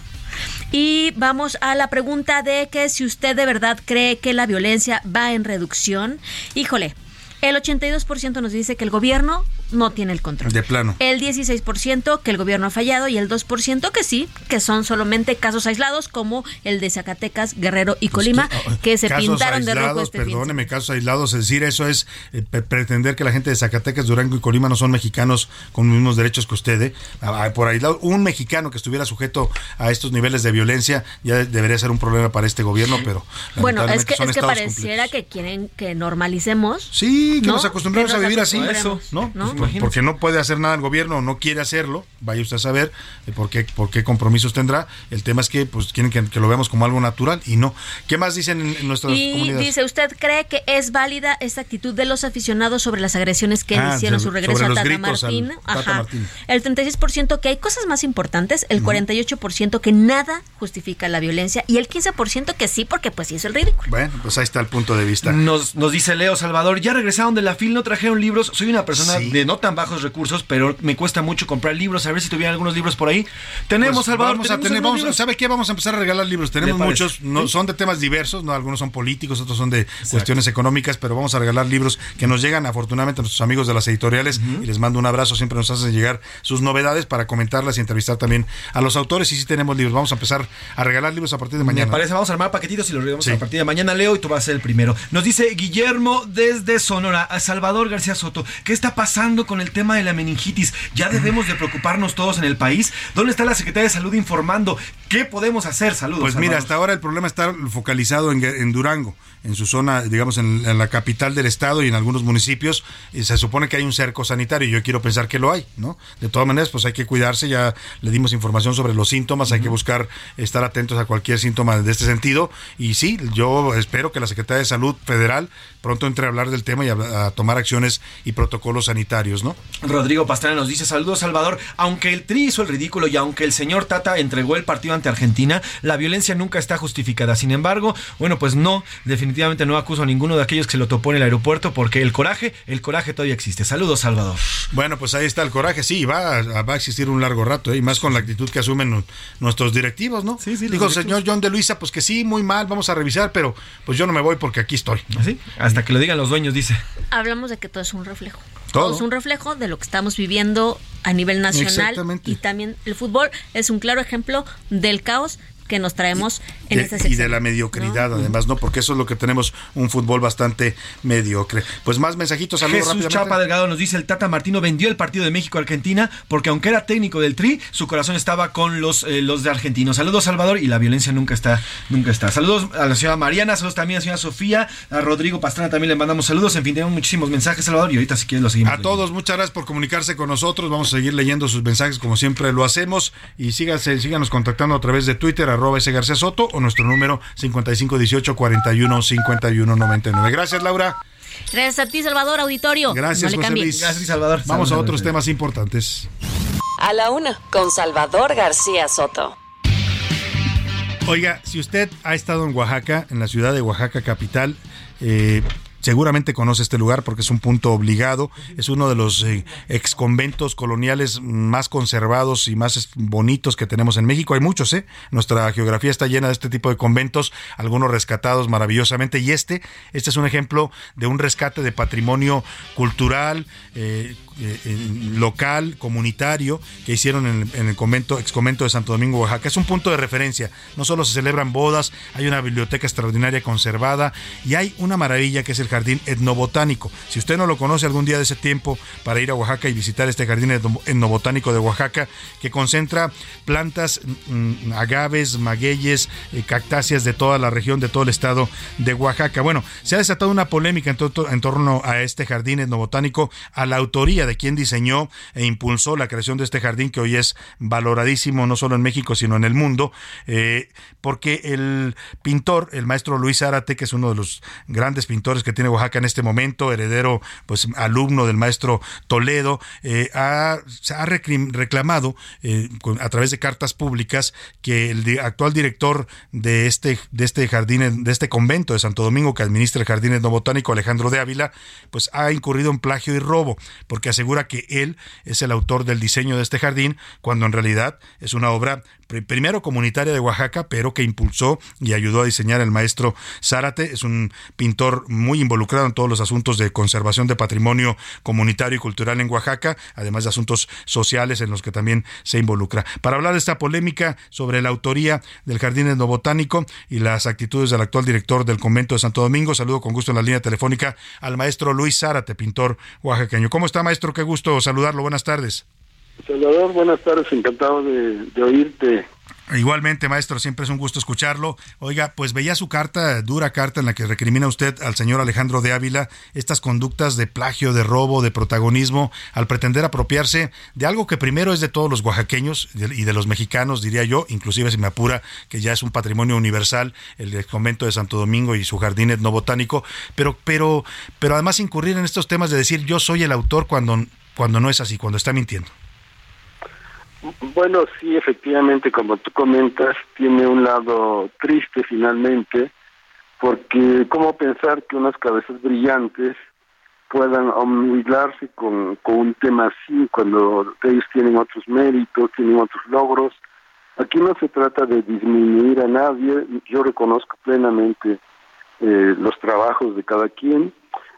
Y vamos a la pregunta de que si usted de verdad cree que la violencia va en reducción. Híjole, el 82% nos dice que el gobierno no tiene el control. De plano. El 16% que el gobierno ha fallado y el 2% que sí, que son solamente casos aislados como el de Zacatecas, Guerrero y Colima, que se Casos pintaron de rojo aislados, este fin. Perdóneme, casos aislados. Es decir, eso es eh, pretender que la gente de Zacatecas, Durango y Colima no son mexicanos con los mismos derechos que usted. ¿eh? Ah, Por aislado, un mexicano que estuviera sujeto a estos niveles de violencia ya de- debería ser un problema para este gobierno, pero. Bueno, es que, es que pareciera que quieren que normalicemos. Sí, que ¿no? nos acostumbramos a vivir así. acostumbremos, ¿no? ¿no? Pues, porque no puede hacer nada el gobierno, o no quiere hacerlo, vaya usted a saber eh, por qué, por qué compromisos tendrá. El tema es que pues quieren que, que lo veamos como algo natural y no. ¿Qué más dicen en, en nuestras Y comunidades? dice, ¿usted cree que es válida esta actitud de los aficionados sobre las agresiones que Ah, hicieron su regreso sobre a los Tata gritos al Martín? Tata Ajá. Martino. El 36% que hay cosas más importantes, el 48% que nada justifica la violencia y el 15% que sí porque pues hizo el ridículo. Bueno, pues ahí está el punto de vista. Nos, nos dice Leo Salvador, ya regresaron de la fil, no trajeron libros. Soy una persona Sí. de no tan bajos recursos, pero me cuesta mucho comprar libros. A ver si tuvieran algunos libros por ahí. Tenemos, Pues Salvador. vamos a tener, vamos, libros. ¿sabe qué? Vamos a empezar a regalar libros. Tenemos muchos, no, son de temas diversos, no algunos son políticos, otros son de cuestiones económicas, pero vamos a regalar libros que nos llegan afortunadamente a nuestros amigos de las editoriales y les mando un abrazo, siempre nos hacen llegar sus novedades para comentarlas y entrevistar también a los autores y sí tenemos libros. Vamos a empezar a regalar libros a partir de mañana. Me parece, vamos a armar paquetitos y los regalamos Sí. a partir de mañana, Leo, y tú vas a ser el primero. Nos dice Guillermo desde Sonora, a Salvador García Soto, ¿qué está pasando con el tema de la meningitis? ¿Ya debemos de preocuparnos todos en el país? ¿Dónde está la Secretaría de Salud informando? ¿Qué podemos hacer? Saludos. Pues mira, hasta ahora el problema está focalizado en, en Durango, en su zona, digamos, en, en la capital del estado y en algunos municipios. Y se supone que hay un cerco sanitario y yo quiero pensar que lo hay, ¿no? De todas maneras, pues hay que cuidarse. Ya le dimos información sobre los síntomas, hay que buscar estar atentos a cualquier síntoma de este sentido. Y sí, yo espero que la Secretaría de Salud Federal pronto entre a hablar del tema y a, a tomar acciones y protocolos sanitarios, ¿no? Rodrigo Pastrana nos dice, saludos Salvador, aunque el Tri hizo el ridículo y aunque el señor Tata entregó el partido ante Argentina, la violencia nunca está justificada. Sin embargo, bueno, pues no, definitivamente no acuso a ninguno de aquellos que se lo topó en el aeropuerto porque el coraje, el coraje todavía existe. Saludos Salvador. Bueno, pues ahí está el coraje, sí, va a, va a existir un largo rato, ¿eh? y más con la actitud que asumen nu- nuestros directivos, ¿no? Sí, sí, Dijo el señor John de Luisa, pues que sí, muy mal, vamos a revisar, pero pues yo no me voy porque aquí estoy. ¿Así? Hasta que lo digan los dueños, dice. Hablamos de que todo es un reflejo. Todo. Todo es un reflejo de lo que estamos viviendo a nivel nacional y también el fútbol es un claro ejemplo del caos que nos traemos en De- este y de la mediocridad, ¿no? además, ¿no? Porque eso es lo que tenemos, un fútbol bastante mediocre. Pues más mensajitos, saludos Jesús. Chapa Delgado nos dice, el Tata Martino vendió el partido de México-Argentina porque aunque era técnico del Tri, su corazón estaba con los, eh, los de argentinos. Saludos Salvador y la violencia nunca está, nunca está. Saludos a la señora Mariana, saludos también a la señora Sofía, a Rodrigo Pastrana también le mandamos saludos. En fin, tenemos muchísimos mensajes, Salvador, y ahorita si quieres lo seguimos. A todos, muchas gracias por comunicarse con nosotros. Vamos a seguir leyendo sus mensajes como siempre lo hacemos. Y síganse, síganos contactando a través de Twitter, arroba ese García Soto, o nuestro número 5518 41 51 99. Gracias, Laura. Gracias a ti, Salvador, auditorio. Gracias, No José. Luis. Gracias, Salvador. Vamos a otros temas importantes. A la una, con Salvador García Soto. Oiga, si usted ha estado en Oaxaca, en la ciudad de Oaxaca capital, eh, seguramente conoce este lugar porque es un punto obligado, es uno de los eh, ex conventos coloniales más conservados y más bonitos que tenemos en México. Hay muchos, ¿eh? Nuestra geografía está llena de este tipo de conventos, algunos rescatados maravillosamente y este, este es un ejemplo de un rescate de patrimonio cultural, eh, eh, local, comunitario, que hicieron en, el convento, ex convento de Santo Domingo, Oaxaca. Es un punto de referencia. No solo se celebran bodas, hay una biblioteca extraordinaria conservada y hay una maravilla que es el jardín etnobotánico. Si usted no lo conoce algún día de ese tiempo para ir a Oaxaca y visitar este jardín etno- etnobotánico de Oaxaca, que concentra plantas, mm, agaves, magueyes, eh, cactáceas de toda la región, de todo el estado de Oaxaca. Bueno, se ha desatado una polémica en, en torno a este jardín etnobotánico, a la autoría de quien diseñó e impulsó la creación de este jardín que hoy es valoradísimo no solo en México, sino en el mundo, eh, porque el pintor, el maestro Luis Zárate, que es uno de los grandes pintores que tiene Oaxaca en este momento, heredero, pues alumno del maestro Toledo, eh, ha, reclamado eh, a través de cartas públicas que el actual director de este, de este jardín, de este convento de Santo Domingo que administra el jardín etnobotánico, Alejandro de Ávila, pues ha incurrido en plagio y robo, porque asegura que él es el autor del diseño de este jardín, cuando en realidad es una obra primero comunitaria de Oaxaca, pero que impulsó y ayudó a diseñar el maestro Zárate. Es un pintor muy involucrado en todos los asuntos de conservación de patrimonio comunitario y cultural en Oaxaca, además de asuntos sociales en los que también se involucra. Para hablar de esta polémica sobre la autoría del Jardín Etnobotánico y las actitudes del actual director del convento de Santo Domingo, saludo con gusto en la línea telefónica al maestro Luis Zárate, pintor oaxaqueño. ¿Cómo está, maestro? Qué gusto saludarlo. Buenas tardes. Salvador, buenas tardes, encantado de, oírte. Igualmente, maestro, siempre es un gusto escucharlo. Oiga, pues veía su carta, dura carta, en la que recrimina usted al señor Alejandro de Ávila estas conductas de plagio, de robo, de protagonismo, al pretender apropiarse de algo que primero es de todos los oaxaqueños y de- los mexicanos, diría yo, inclusive si me apura, que ya es un patrimonio universal, el convento de Santo Domingo y su jardín etnobotánico, pero, pero, pero además incurrir en estos temas de decir yo soy el autor cuando, cuando no es así, cuando está mintiendo. Bueno, sí, efectivamente, como tú comentas, tiene un lado triste finalmente, porque cómo pensar que unas cabezas brillantes puedan omnibularse con, un tema así cuando ellos tienen otros méritos, tienen otros logros. Aquí no se trata de disminuir a nadie, yo reconozco plenamente eh, los trabajos de cada quien.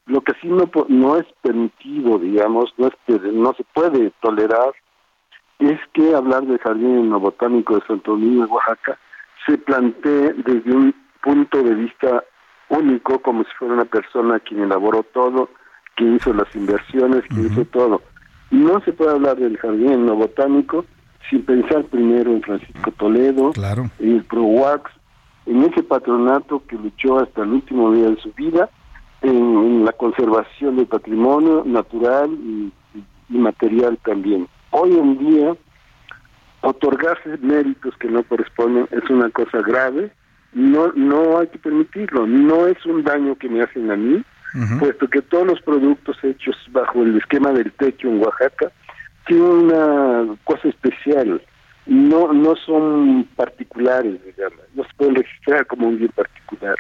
Lo que sí no, no es permitido, digamos, no, es, no se puede tolerar es que hablar del Jardín Botánico de Santo Domingo, Oaxaca, se plantee desde un punto de vista único, como si fuera una persona quien elaboró todo, que hizo las inversiones, que hizo todo. No se puede hablar del Jardín Botánico sin pensar primero en Francisco Toledo, en el ProWax, en ese patronato que luchó hasta el último día de su vida, en, en la conservación del patrimonio natural y, y- y material también. Hoy en día, otorgarse méritos que no corresponden es una cosa grave, no, no hay que permitirlo, no es un daño que me hacen a mí, puesto que todos los productos hechos bajo el esquema del techo en Oaxaca tienen una cosa especial, no, no son particulares, digamos, no se pueden registrar como un bien particular.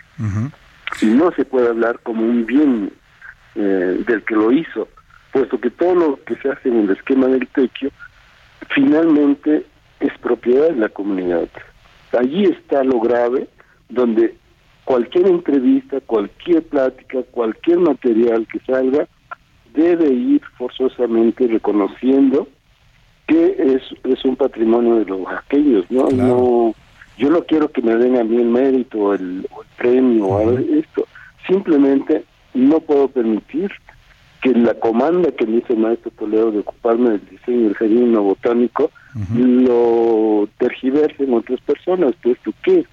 Y no se puede hablar como un bien eh, del que lo hizo, puesto que todo lo que se hace en el esquema del techo finalmente es propiedad de la comunidad. Allí está lo grave, donde cualquier entrevista, cualquier plática, cualquier material que salga, debe ir forzosamente reconociendo que es, es un patrimonio de los oaxaqueños, ¿no? no Yo no quiero que me den a mí el mérito o el, el premio o algo de esto. Simplemente no puedo permitir que la comanda que me hizo el maestro Toledo de ocuparme del diseño del jardín botánico lo tergiversen otras personas, puesto que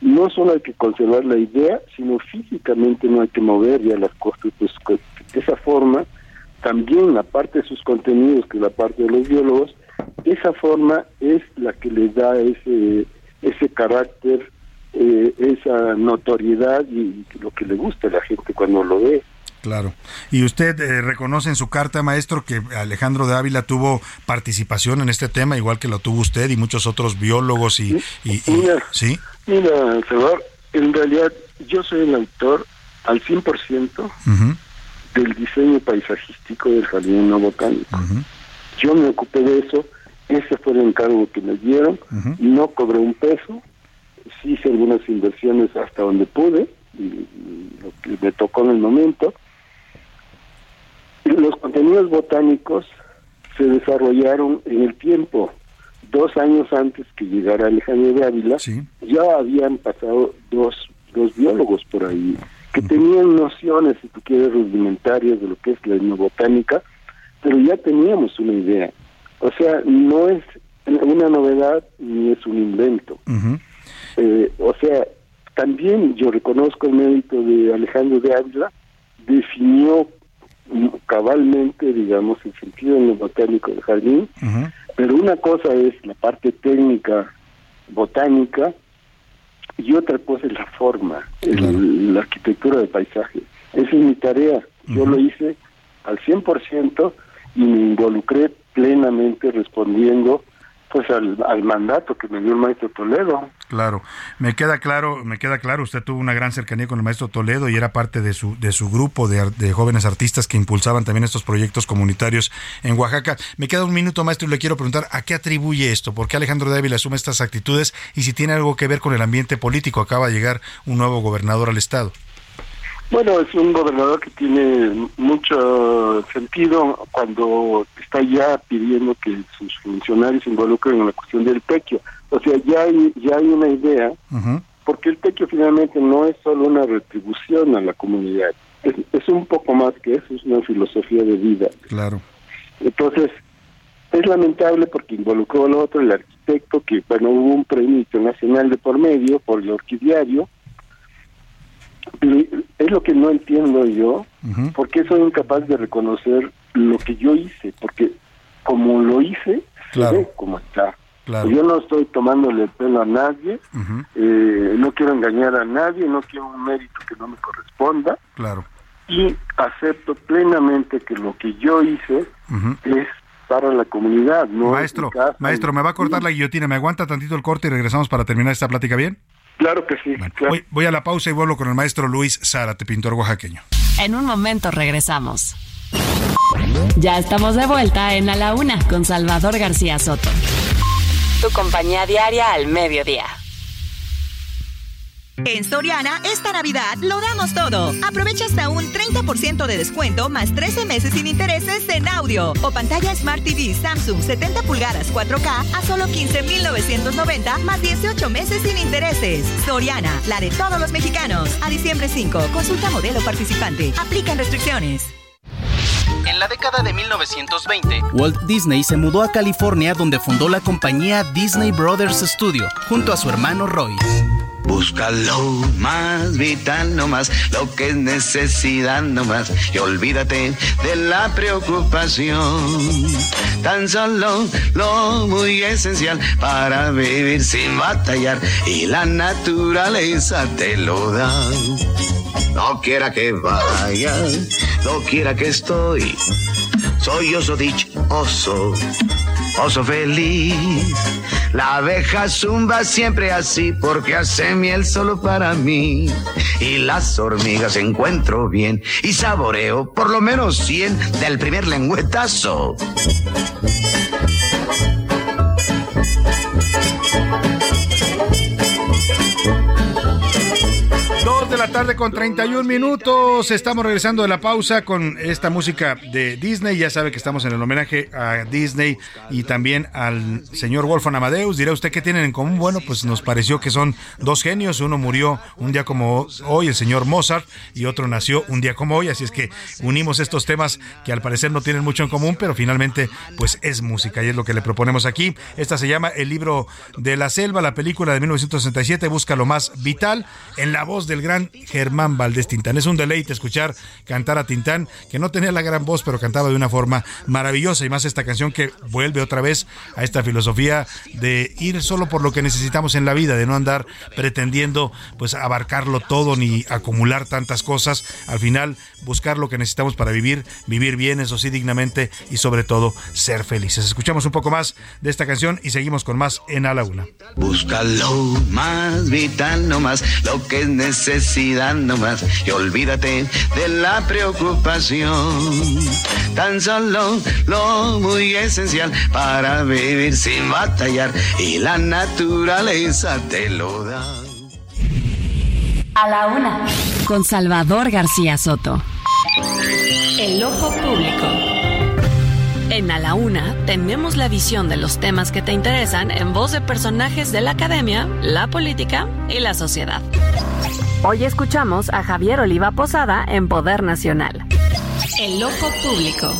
no solo hay que conservar la idea, sino físicamente no hay que mover ya las cosas. Pues, de esa forma, también la parte de sus contenidos, que es la parte de los biólogos, esa forma es la que les da ese, ese carácter, eh, esa notoriedad y lo que le gusta a la gente cuando lo ve. Claro. Y usted eh, reconoce en su carta, maestro, que Alejandro de Ávila tuvo participación en este tema, igual que lo tuvo usted y muchos otros biólogos y... y- y- Mira, ¿Sí? mira, Salvador, en realidad yo soy el autor al 100% Ujú, del diseño paisajístico del jardín no botánico. Yo me ocupé de eso, ese fue el encargo que me dieron, no cobré un peso, sí hice algunas inversiones hasta donde pude, y, y lo que me tocó en el momento. Los contenidos botánicos se desarrollaron en el tiempo. Dos años antes que llegara Alejandro de Ávila, ya habían pasado dos, dos biólogos por ahí que tenían nociones, si tú quieres, rudimentarias de lo que es la etnobotánica, pero ya teníamos una idea. O sea, no es una novedad ni es un invento. Eh, o sea, también yo reconozco el mérito de Alejandro de Ávila, definió cabalmente, digamos, el sentido en lo botánico del jardín, pero una cosa es la parte técnica botánica y otra cosa es la forma, el- la arquitectura del paisaje. Esa es mi tarea. Yo lo hice al 100% y me involucré plenamente respondiendo pues al, al mandato que me dio el maestro Toledo. Claro, me queda claro, me queda claro, usted tuvo una gran cercanía con el maestro Toledo y era parte de su de su grupo de, de jóvenes artistas que impulsaban también estos proyectos comunitarios en Oaxaca. Me queda un minuto, maestro, y le quiero preguntar a qué atribuye esto, por qué Alejandro Dávila asume estas actitudes y si tiene algo que ver con el ambiente político. Acaba de llegar un nuevo gobernador al estado. Bueno, es un gobernador que tiene mucho sentido cuando está ya pidiendo que sus funcionarios se involucren en la cuestión del tequio. O sea, ya hay, ya hay una idea, porque el tequio finalmente no es solo una retribución a la comunidad, es, es un poco más que eso, es una filosofía de vida. Claro. Entonces, es lamentable porque involucró al otro, el arquitecto, que bueno, hubo un premio internacional de por medio por el orquidiario, es lo que no entiendo yo, ¿por qué soy incapaz de reconocer lo que yo hice? Porque como lo hice, se ve como está. Claro. Yo no estoy tomándole el pelo a nadie, eh, no quiero engañar a nadie, no quiero un mérito que no me corresponda Claro. y acepto plenamente que lo que yo hice es para la comunidad, no Maestro, maestro, me va a cortar la guillotina. ¿Me aguanta tantito el corte y regresamos para terminar esta plática bien? Claro que sí. claro. Voy, voy a la pausa y vuelvo con el maestro Luis Zárate, pintor oaxaqueño. En un momento regresamos. Ya estamos de vuelta en A la Una con Salvador García Soto. Tu compañía diaria al mediodía. En Soriana, esta Navidad lo damos todo. Aprovecha hasta un 30% de descuento más 13 meses sin intereses en audio o pantalla Smart TV Samsung 70 pulgadas 4K a solo 15,990 más 18 meses sin intereses. Soriana, la de todos los mexicanos. A diciembre 5, consulta modelo participante. Aplican restricciones. En la década de 1920, Walt Disney se mudó a California donde fundó la compañía Disney Brothers Studio junto a su hermano Royce. Busca lo más vital nomás, lo que es necesidad nomás, y olvídate de la preocupación. Tan solo lo muy esencial para vivir sin batallar, y la naturaleza te lo da. No quiera que vaya, no quiera que estoy, soy oso dichoso, oso feliz. La abeja zumba siempre así porque hace miel solo para mí. Y las hormigas encuentro bien y saboreo por lo menos 100 del primer lengüetazo. La tarde con 31 minutos. Estamos regresando de la pausa con esta música de Disney. Ya sabe que estamos en el homenaje a Disney y también al señor Wolfgang Amadeus. Dirá usted qué tienen en común. Bueno, pues nos pareció que son dos genios. Uno murió un día como hoy, el señor Mozart, y otro nació un día como hoy. Así es que unimos estos temas que al parecer no tienen mucho en común, pero finalmente pues es música y es lo que le proponemos aquí. Esta se llama El libro de la selva, la película de 1967, busca lo más vital en la voz del gran Germán Valdés Tintán. Es un deleite escuchar cantar a Tintán, que no tenía la gran voz, pero cantaba de una forma maravillosa. Y más esta canción que vuelve otra vez a esta filosofía de ir solo por lo que necesitamos en la vida, de no andar pretendiendo pues abarcarlo todo ni acumular tantas cosas. Al final, buscar lo que necesitamos para vivir, vivir bien, eso sí, dignamente y sobre todo ser felices. Escuchamos un poco más de esta canción y seguimos con más en A la Una. Busca lo más vital nomás, lo que es necesidad nomás, y olvídate de la preocupación. Tan solo lo muy esencial para vivir sin batallar, y la naturaleza te lo da. A la una. Con Salvador García Soto. El ojo público. En A la Una tenemos la visión de los temas que te interesan en voz de personajes de la academia, la política y la sociedad. Hoy escuchamos a Javier Oliva Posada en Poder Nacional. El ojo público.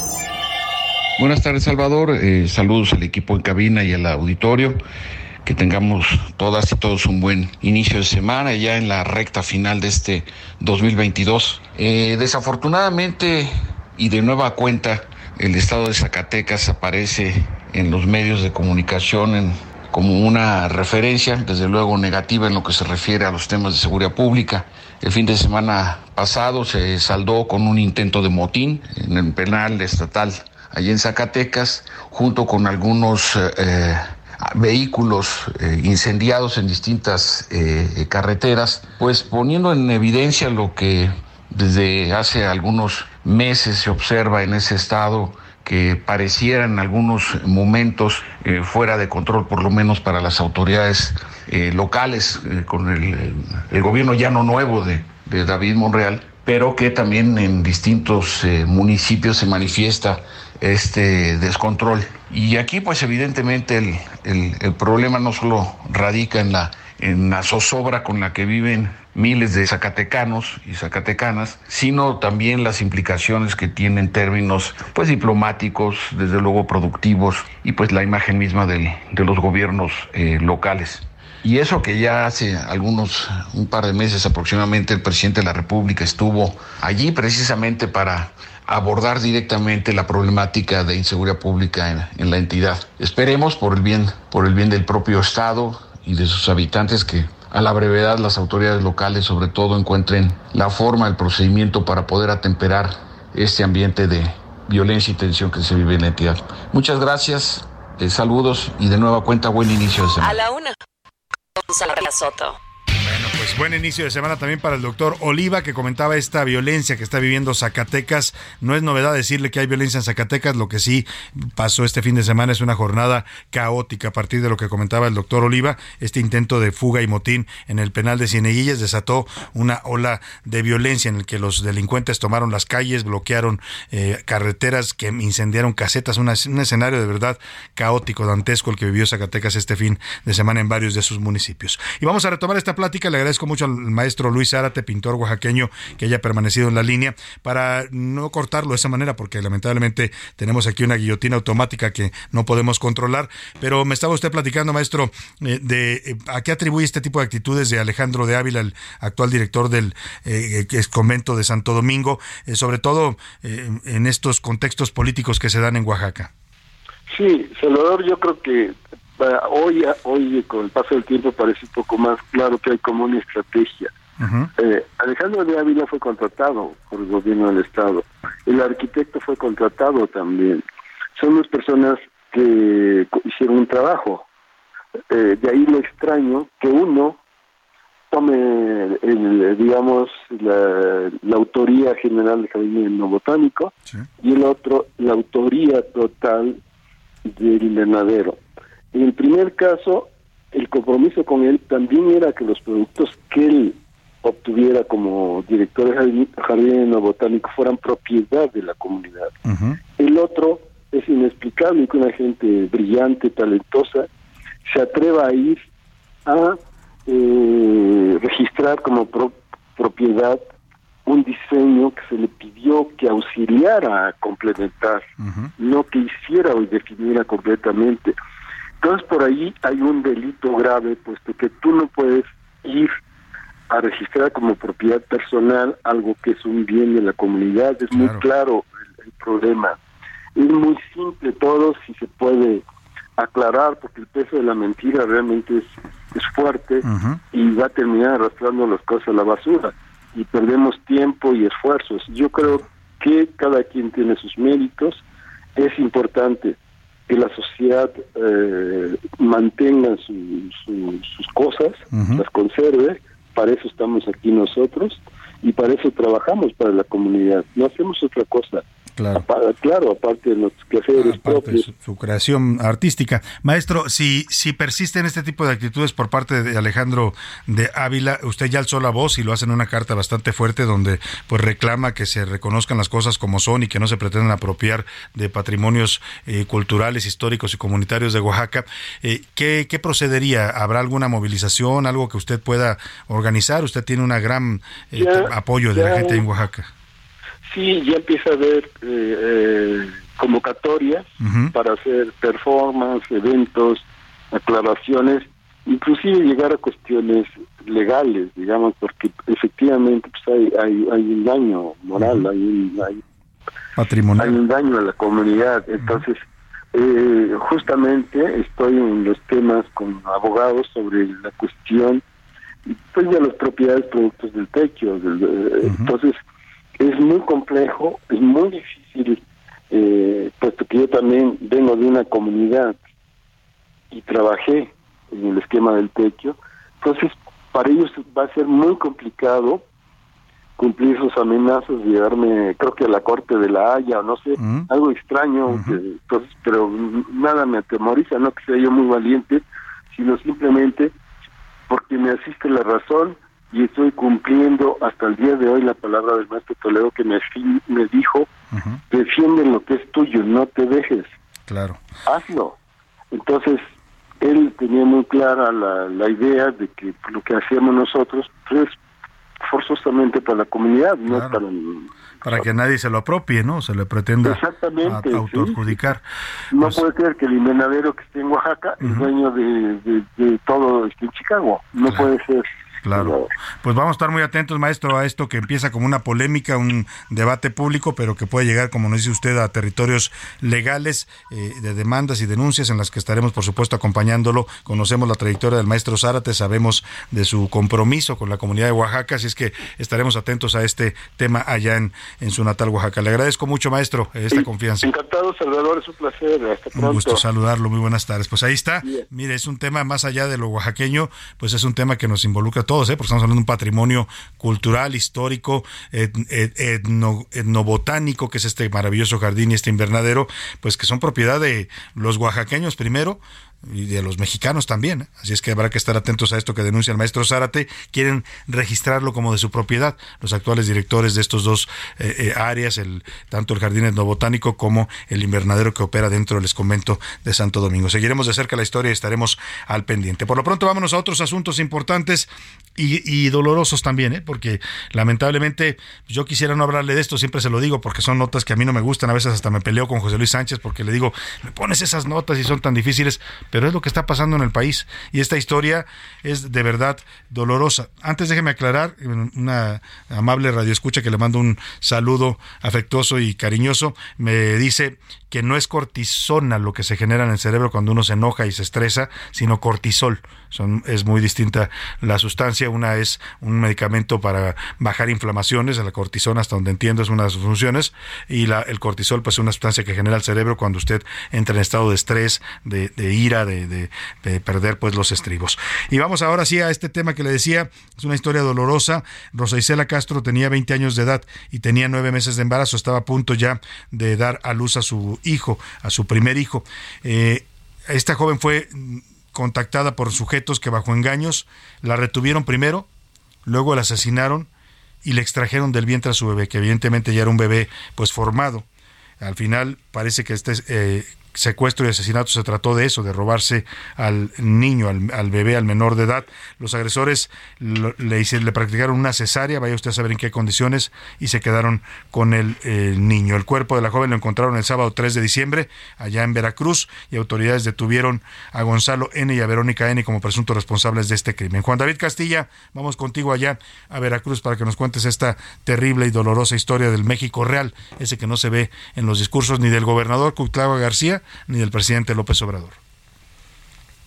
Buenas tardes, Salvador. Eh, saludos al equipo en cabina y al auditorio. Que tengamos todas y todos un buen inicio de semana, ya en la recta final de este 2022. Eh, desafortunadamente, y de nueva cuenta, el estado de Zacatecas aparece en los medios de comunicación como una referencia, desde luego negativa en lo que se refiere a los temas de seguridad pública. El fin de semana pasado se saldó con un intento de motín en el penal estatal allí en Zacatecas, junto con algunos eh, eh, vehículos eh, incendiados en distintas carreteras, pues poniendo en evidencia lo que desde hace algunos meses se observa en ese estado que pareciera en algunos momentos eh, fuera de control, por lo menos para las autoridades eh, locales, eh, con el, el gobierno ya no nuevo de, de David Monreal, pero que también en distintos municipios se manifiesta este descontrol. Y aquí pues evidentemente el, el- el problema no solo radica en la, en la zozobra con la que viven miles de zacatecanos y zacatecanas, sino también las implicaciones que tiene en términos pues diplomáticos, desde luego productivos y pues la imagen misma del- de los gobiernos eh, locales. Y eso que ya hace algunos, un par de meses aproximadamente, el presidente de la República estuvo allí precisamente para abordar directamente la problemática de inseguridad pública en, en la entidad. Esperemos por el bien, por el bien del propio Estado y de sus habitantes que a la brevedad las autoridades locales sobre todo encuentren la forma, el procedimiento para poder atemperar este ambiente de violencia y tensión que se vive en la entidad. Muchas gracias, eh, saludos y de nueva cuenta buen inicio de semana. A la una. Salvador Soto. Pues buen inicio de semana también para el doctor Oliva, que comentaba esta violencia que está viviendo Zacatecas. No es novedad decirle que hay violencia en Zacatecas, lo que sí pasó este fin de semana es una jornada caótica a partir de lo que comentaba el doctor Oliva. Este intento de fuga y motín en el penal de Cieneguillas desató una ola de violencia en el que los delincuentes tomaron las calles, bloquearon eh, carreteras, que incendiaron casetas, un escenario de verdad caótico, dantesco el que vivió Zacatecas este fin de semana en varios de sus municipios. Y vamos a retomar esta plática. Le agradezco mucho al maestro Luis Zárate, pintor oaxaqueño, que haya permanecido en la línea para no cortarlo de esa manera, porque lamentablemente tenemos aquí una guillotina automática que no podemos controlar. Pero me estaba usted platicando, maestro, eh, de eh, a qué atribuye este tipo de actitudes de Alejandro de Ávila, el actual director del eh, convento de Santo Domingo, sobre todo en estos contextos políticos que se dan en Oaxaca. Sí, Salvador, yo creo que hoy, hoy con el paso del tiempo parece un poco más claro que hay como una estrategia. Eh, Alejandro de Ávila fue contratado por el gobierno del Estado. El arquitecto fue contratado también. Son dos personas que hicieron un trabajo. Eh, de ahí lo extraño que uno tome, el, digamos, la, la autoría general del jardín botánico y el otro la autoría total del invernadero. En el primer caso, el compromiso con él también era que los productos que él obtuviera como director de jardín, botánico fueran propiedad de la comunidad. El otro es inexplicable que una gente brillante, talentosa, se atreva a ir a eh, registrar como pro- propiedad un diseño que se le pidió que auxiliara a complementar, no que hiciera o definiera completamente. Entonces por ahí hay un delito grave, puesto que tú no puedes ir a registrar como propiedad personal algo que es un bien de la comunidad. Es muy claro el, el problema. Es muy simple todo si se puede aclarar, porque el peso de la mentira realmente es, es fuerte y va a terminar arrastrando las cosas a la basura y perdemos tiempo y esfuerzos. Yo creo que cada quien tiene sus méritos. Es importante que la sociedad eh, mantenga su- su- sus cosas, las conserve. Para eso estamos aquí nosotros y para eso trabajamos para la comunidad. No hacemos otra cosa. Claro. Apa- claro, aparte de nuestros quehaceres propios. su, su creación artística. Maestro, si, si persisten este tipo de actitudes por parte de Alejandro de Ávila, usted ya alzó la voz y lo hace en una carta bastante fuerte donde pues reclama que se reconozcan las cosas como son y que no se pretendan apropiar de patrimonios eh, culturales, históricos y comunitarios de Oaxaca. Eh, ¿qué, ¿Qué procedería? ¿Habrá alguna movilización, algo que usted pueda organizar? Usted tiene un gran eh, Ya, apoyo de la gente en Oaxaca. Sí, ya empieza a haber eh, eh, convocatorias para hacer performance, eventos, aclaraciones, inclusive llegar a cuestiones legales, digamos, porque efectivamente pues hay, hay, hay un daño moral, hay, un, hay, Patrimonial. hay un daño a la comunidad. Entonces, eh, justamente estoy en los temas con abogados sobre la cuestión pues de las propiedades productos del techo. del- eh, Entonces, es muy complejo, es muy difícil, eh, puesto que yo también vengo de una comunidad y trabajé en el esquema del techo. Entonces, para ellos va a ser muy complicado cumplir sus amenazas, llevarme, creo que a la corte de la Haya, o no sé, algo extraño, que- entonces, pero mm, nada me atemoriza, no que sea yo muy valiente, sino simplemente porque me asiste la razón y estoy cumpliendo hasta el día de hoy la palabra del maestro Toledo que me, dijo, defiende lo que es tuyo, no te dejes, Claro. hazlo. Entonces, él tenía muy clara la, la idea de que lo que hacemos nosotros pues, es forzosamente para la comunidad, no es para... Para que nadie se lo apropie, ¿no? Se le pretenda Exactamente, a- sí. autoadjudicar. No puede ser que el invernadero que esté en Oaxaca es dueño de, de, de todo este en Chicago. No puede ser. Claro. Pues vamos a estar muy atentos, maestro, a esto que empieza como una polémica, un debate público, pero que puede llegar, como nos dice usted, a territorios legales eh, de demandas y denuncias en las que estaremos, por supuesto, acompañándolo. Conocemos la trayectoria del maestro Zárate, sabemos de su compromiso con la comunidad de Oaxaca, así es que estaremos atentos a este tema allá en, en su natal Oaxaca. Le agradezco mucho, maestro, esta confianza. Encantado, Salvador, es un placer. Hasta Un gusto saludarlo, muy buenas tardes. Pues ahí está. Mire, es un tema más allá de lo oaxaqueño, pues es un tema que nos involucra todos, ¿eh? porque estamos hablando de un patrimonio cultural, histórico, et- et- etno- etnobotánico, que es este maravilloso jardín y este invernadero, pues que son propiedad de los oaxaqueños primero y de los mexicanos también. ¿eh? Así es que habrá que estar atentos a esto que denuncia el maestro Zárate. Quieren registrarlo como de su propiedad. Los actuales directores de estos dos eh, eh, áreas, el, tanto el jardín etnobotánico como el invernadero que opera dentro del convento de Santo Domingo. Seguiremos de cerca la historia y estaremos al pendiente. Por lo pronto vámonos a otros asuntos importantes y, y dolorosos también, porque lamentablemente yo quisiera no hablarle de esto, siempre se lo digo, porque son notas que a mí no me gustan, a veces hasta me peleo con José Luis Sánchez porque le digo, me pones esas notas y son tan difíciles, pero es lo que está pasando en el país y esta historia es de verdad dolorosa. Antes déjeme aclarar, una amable radioescucha que le mando un saludo afectuoso y cariñoso, me dice que no es cortisona lo que se genera en el cerebro cuando uno se enoja y se estresa, sino cortisol. Es muy distinta la sustancia. Una es un medicamento para bajar inflamaciones, la cortisona, hasta donde entiendo, es una de sus funciones, y la, el cortisol, pues es una sustancia que genera el cerebro cuando usted entra en estado de estrés, de, ira, de, de- de perder pues los estribos. Y vamos ahora sí a este tema que le decía, es una historia dolorosa. Rosa Isela Castro tenía 20 años de edad y tenía nueve meses de embarazo, estaba a punto ya de dar a luz a su hijo, a su primer hijo. Eh, esta joven fue contactada por sujetos que bajo engaños la retuvieron primero, luego la asesinaron y le extrajeron del vientre a su bebé, que evidentemente ya era un bebé pues formado. Al final parece que este eh, secuestro y asesinato se trató de eso, de robarse al niño, al, bebé, al menor de edad. Los agresores le, le practicaron una cesárea, vaya usted a saber en qué condiciones, y se quedaron con el, niño. El cuerpo de la joven lo encontraron el sábado 3 de diciembre allá en Veracruz y autoridades detuvieron a Gonzalo N y a Verónica N como presuntos responsables de este crimen. Juan David Castilla, vamos contigo allá a Veracruz para que nos cuentes esta terrible y dolorosa historia del México real, ese que no se ve en los discursos ni del gobernador Cuitlava García ni del presidente López Obrador.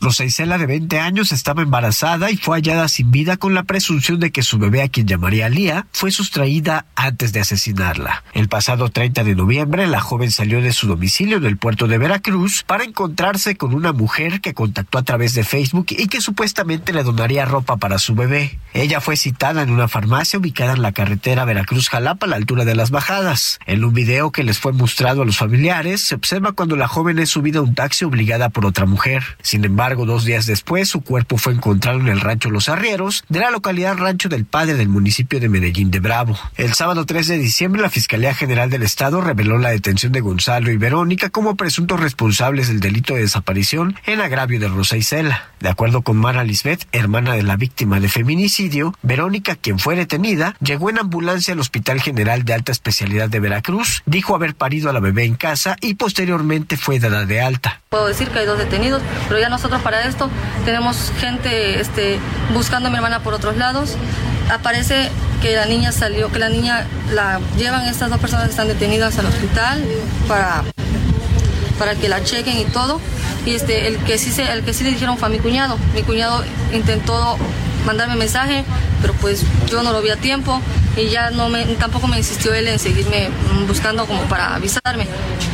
Rosa Isela, de 20 años, estaba embarazada y fue hallada sin vida con la presunción de que su bebé, a quien llamaría Lía, fue sustraída antes de asesinarla. El pasado 30 de noviembre, la joven salió de su domicilio en el puerto de Veracruz para encontrarse con una mujer que contactó a través de Facebook y que supuestamente le donaría ropa para su bebé. Ella fue citada en una farmacia ubicada en la carretera Veracruz-Jalapa a la altura de las bajadas. En un video que les fue mostrado a los familiares, se observa cuando la joven es subida a un taxi obligada por otra mujer. Sin embargo, dos días después, su cuerpo fue encontrado en el rancho Los Arrieros, de la localidad Rancho del Padre del municipio de Medellín de Bravo. El sábado 3 de diciembre, la Fiscalía General del Estado reveló la detención de Gonzalo y Verónica como presuntos responsables del delito de desaparición en agravio de Rosa Isela. De acuerdo con Mara Lisbeth, hermana de la víctima de feminicidio, Verónica, quien fue detenida, llegó en ambulancia al Hospital General de Alta Especialidad de Veracruz, dijo haber parido a la bebé en casa y posteriormente fue dada de alta. Puedo decir que hay dos detenidos, pero ya nosotros para esto. Tenemos gente este, buscando a mi hermana por otros lados. Aparece que la niña salió, que la niña la llevan estas dos personas que están detenidas al hospital para, para que la chequen y todo. Y este, el que sí se, el que sí le dijeron fue a mi cuñado. Mi cuñado intentó mandarme mensaje, pero pues yo no lo vi a tiempo y ya no me, tampoco me insistió él en seguirme buscando como para avisarme.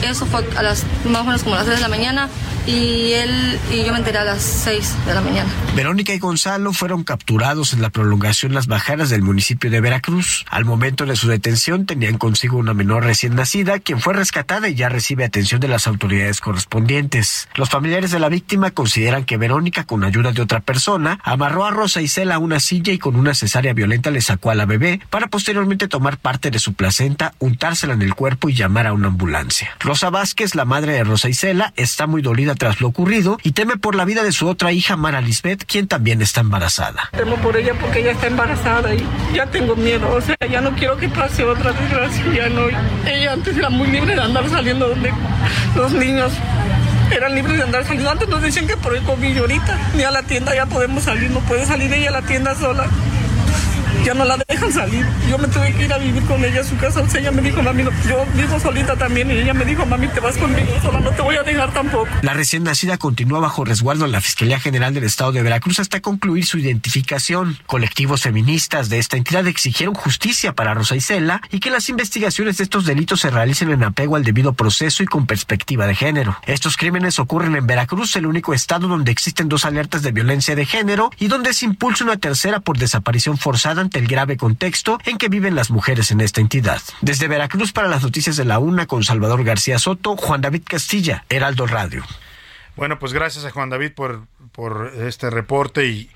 Eso fue a las más o menos como las 3 de la mañana y él y yo me enteré a las 6 de la mañana. Verónica y Gonzalo fueron capturados en la prolongación Las Bajaras del municipio de Veracruz. Al momento de su detención tenían consigo una menor recién nacida, quien fue rescatada y ya recibe atención de las autoridades correspondientes. Los familiares de la víctima consideran que Verónica, con ayuda de otra persona, amarró a Rosa Isela a una silla y con una cesárea violenta le sacó a la bebé para posteriormente tomar parte de su placenta, untársela en el cuerpo y llamar a una ambulancia. Rosa Vázquez, la madre de Rosa Isela, está muy dolida tras lo ocurrido y teme por la vida de su otra hija, Mara Lisbeth, quien también está embarazada. Temo por ella porque ella está embarazada y ya tengo miedo, o sea, ya no quiero que pase otra desgracia, ya no. Ella antes era muy libre de andar saliendo donde los niños eran libres de andar saliendo. Antes nos decían que por el COVID ahorita ni a la tienda ya podemos salir, no puede salir ella a la tienda sola ya no la dejan salir. Yo me tuve que ir a vivir con ella a su casa. O sea, ella me dijo, mami, yo vivo solita también. Y ella me dijo, mami, te vas conmigo sola, no te voy a dejar tampoco. La recién nacida continúa bajo resguardo en la Fiscalía General del Estado de Veracruz hasta concluir su identificación. Colectivos feministas de esta entidad exigieron justicia para Rosa Isela y que las investigaciones de estos delitos se realicen en apego al debido proceso y con perspectiva de género. Estos crímenes ocurren en Veracruz, el único estado donde existen dos alertas de violencia de género y donde se impulsa una tercera por desaparición forzada el grave contexto en que viven las mujeres en esta entidad. Desde Veracruz para las noticias de la UNA con Salvador García Soto, Juan David Castilla, Heraldo Radio. Bueno, pues gracias a Juan David por, por este reporte y,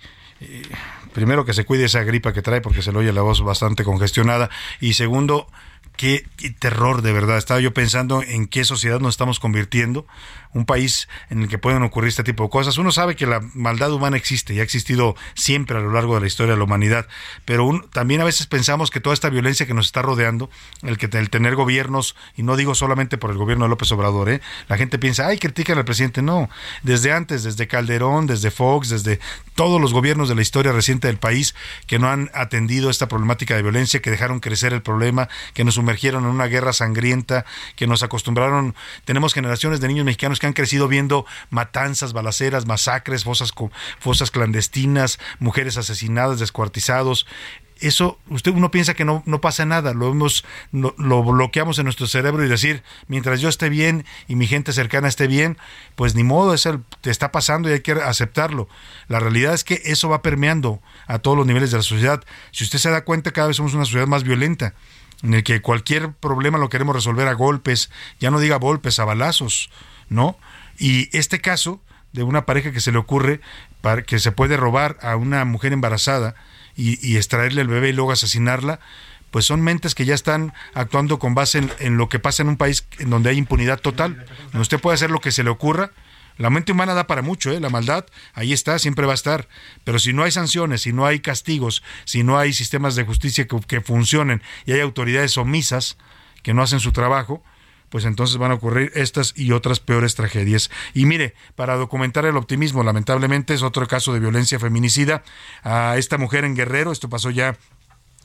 primero que se cuide esa gripa que trae porque se le oye la voz bastante congestionada y segundo qué, terror de verdad. Estaba yo pensando en qué sociedad nos estamos convirtiendo un país en el que pueden ocurrir este tipo de cosas. Uno sabe que la maldad humana existe y ha existido siempre a lo largo de la historia de la humanidad, pero también a veces pensamos que toda esta violencia que nos está rodeando, el que el tener gobiernos, y no digo solamente por el gobierno de López Obrador, ¿eh? la gente piensa, ay, critican al presidente. No, desde antes, desde Calderón, desde Fox, desde todos los gobiernos de la historia reciente del país que no han atendido esta problemática de violencia, que dejaron crecer el problema, que nos sumergieron en una guerra sangrienta, que nos acostumbraron, tenemos generaciones de niños mexicanos que han crecido viendo matanzas, balaceras, masacres, fosas, fosas clandestinas, mujeres asesinadas, descuartizados eso usted uno piensa que no, no pasa nada, lo hemos lo, bloqueamos en nuestro cerebro y decir, mientras yo esté bien y mi gente cercana esté bien, pues ni modo, eso te está pasando y hay que aceptarlo. La realidad es que eso va permeando a todos los niveles de la sociedad. Si usted se da cuenta, cada vez somos una sociedad más violenta, en el que cualquier problema lo queremos resolver a golpes, ya no diga golpes, a balazos. ¿No? Y este caso de una pareja que se le ocurre para que se puede robar a una mujer embarazada y, extraerle el bebé y luego asesinarla, pues son mentes que ya están actuando con base en, lo que pasa en un país en donde hay impunidad total, donde usted puede hacer lo que se le ocurra. La mente humana da para mucho, ¿eh? la maldad ahí está, siempre va a estar. Pero si no hay sanciones, si no hay castigos, si no hay sistemas de justicia que, que funcionen y hay autoridades omisas que no hacen su trabajo, pues entonces van a ocurrir estas y otras peores tragedias. Y mire, para documentar el optimismo, lamentablemente es otro caso de violencia feminicida a esta mujer en Guerrero, esto pasó ya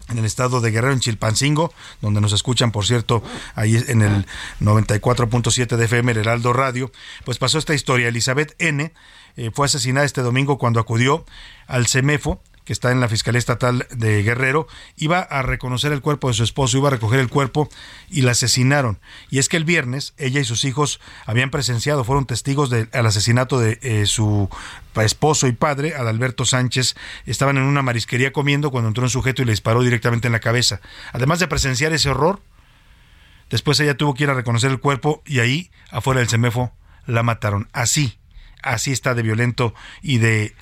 en el estado de Guerrero, en Chilpancingo, donde nos escuchan, por cierto, ahí en el 94.7 de FM, el Heraldo Radio, pues pasó esta historia. Elizabeth N. eh, fue asesinada este domingo cuando acudió al CEMEFO, que está en la Fiscalía Estatal de Guerrero, iba a reconocer el cuerpo de su esposo, iba a recoger el cuerpo y la asesinaron. Y es que el viernes ella y sus hijos habían presenciado, fueron testigos del asesinato de eh, su esposo y padre, Adalberto Sánchez, estaban en una marisquería comiendo cuando entró un sujeto y le disparó directamente en la cabeza. Además de presenciar ese horror, después ella tuvo que ir a reconocer el cuerpo y ahí, afuera del CEMEFO, la mataron. Así, así está de violento y de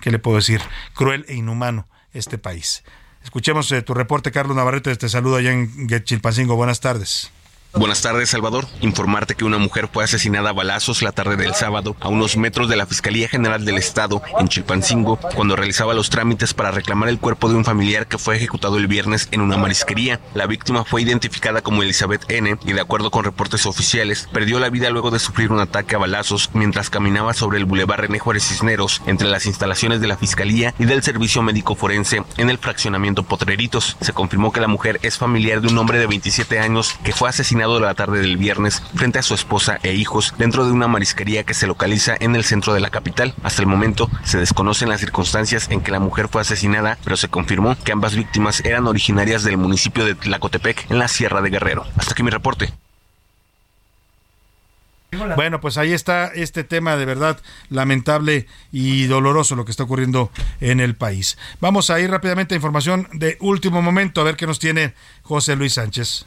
¿qué le puedo decir? Cruel e inhumano este país. Escuchemos eh, tu reporte, Carlos Navarrete, te saludo allá en Chilpancingo. Buenas tardes. Buenas tardes, Salvador. Informarte que una mujer fue asesinada a balazos la tarde del sábado a unos metros de la Fiscalía General del Estado en Chilpancingo cuando realizaba los trámites para reclamar el cuerpo de un familiar que fue ejecutado el viernes en una marisquería. La víctima fue identificada como Elizabeth N. y de acuerdo con reportes oficiales perdió la vida luego de sufrir un ataque a balazos mientras caminaba sobre el Boulevard René Juárez Cisneros entre las instalaciones de la Fiscalía y del Servicio Médico Forense en el fraccionamiento Potreritos. Se confirmó que la mujer es familiar de un hombre de 27 años que fue asesinado de la tarde del viernes frente a su esposa e hijos dentro de una marisquería que se localiza en el centro de la capital. Hasta el momento se desconocen las circunstancias en que la mujer fue asesinada, pero se confirmó que ambas víctimas eran originarias del municipio de Tlacotepec en la Sierra de Guerrero. Hasta aquí mi reporte. Bueno, pues ahí está este tema de verdad lamentable y doloroso lo que está ocurriendo en el país. Vamos a ir rápidamente a información de último momento a ver qué nos tiene José Luis Sánchez.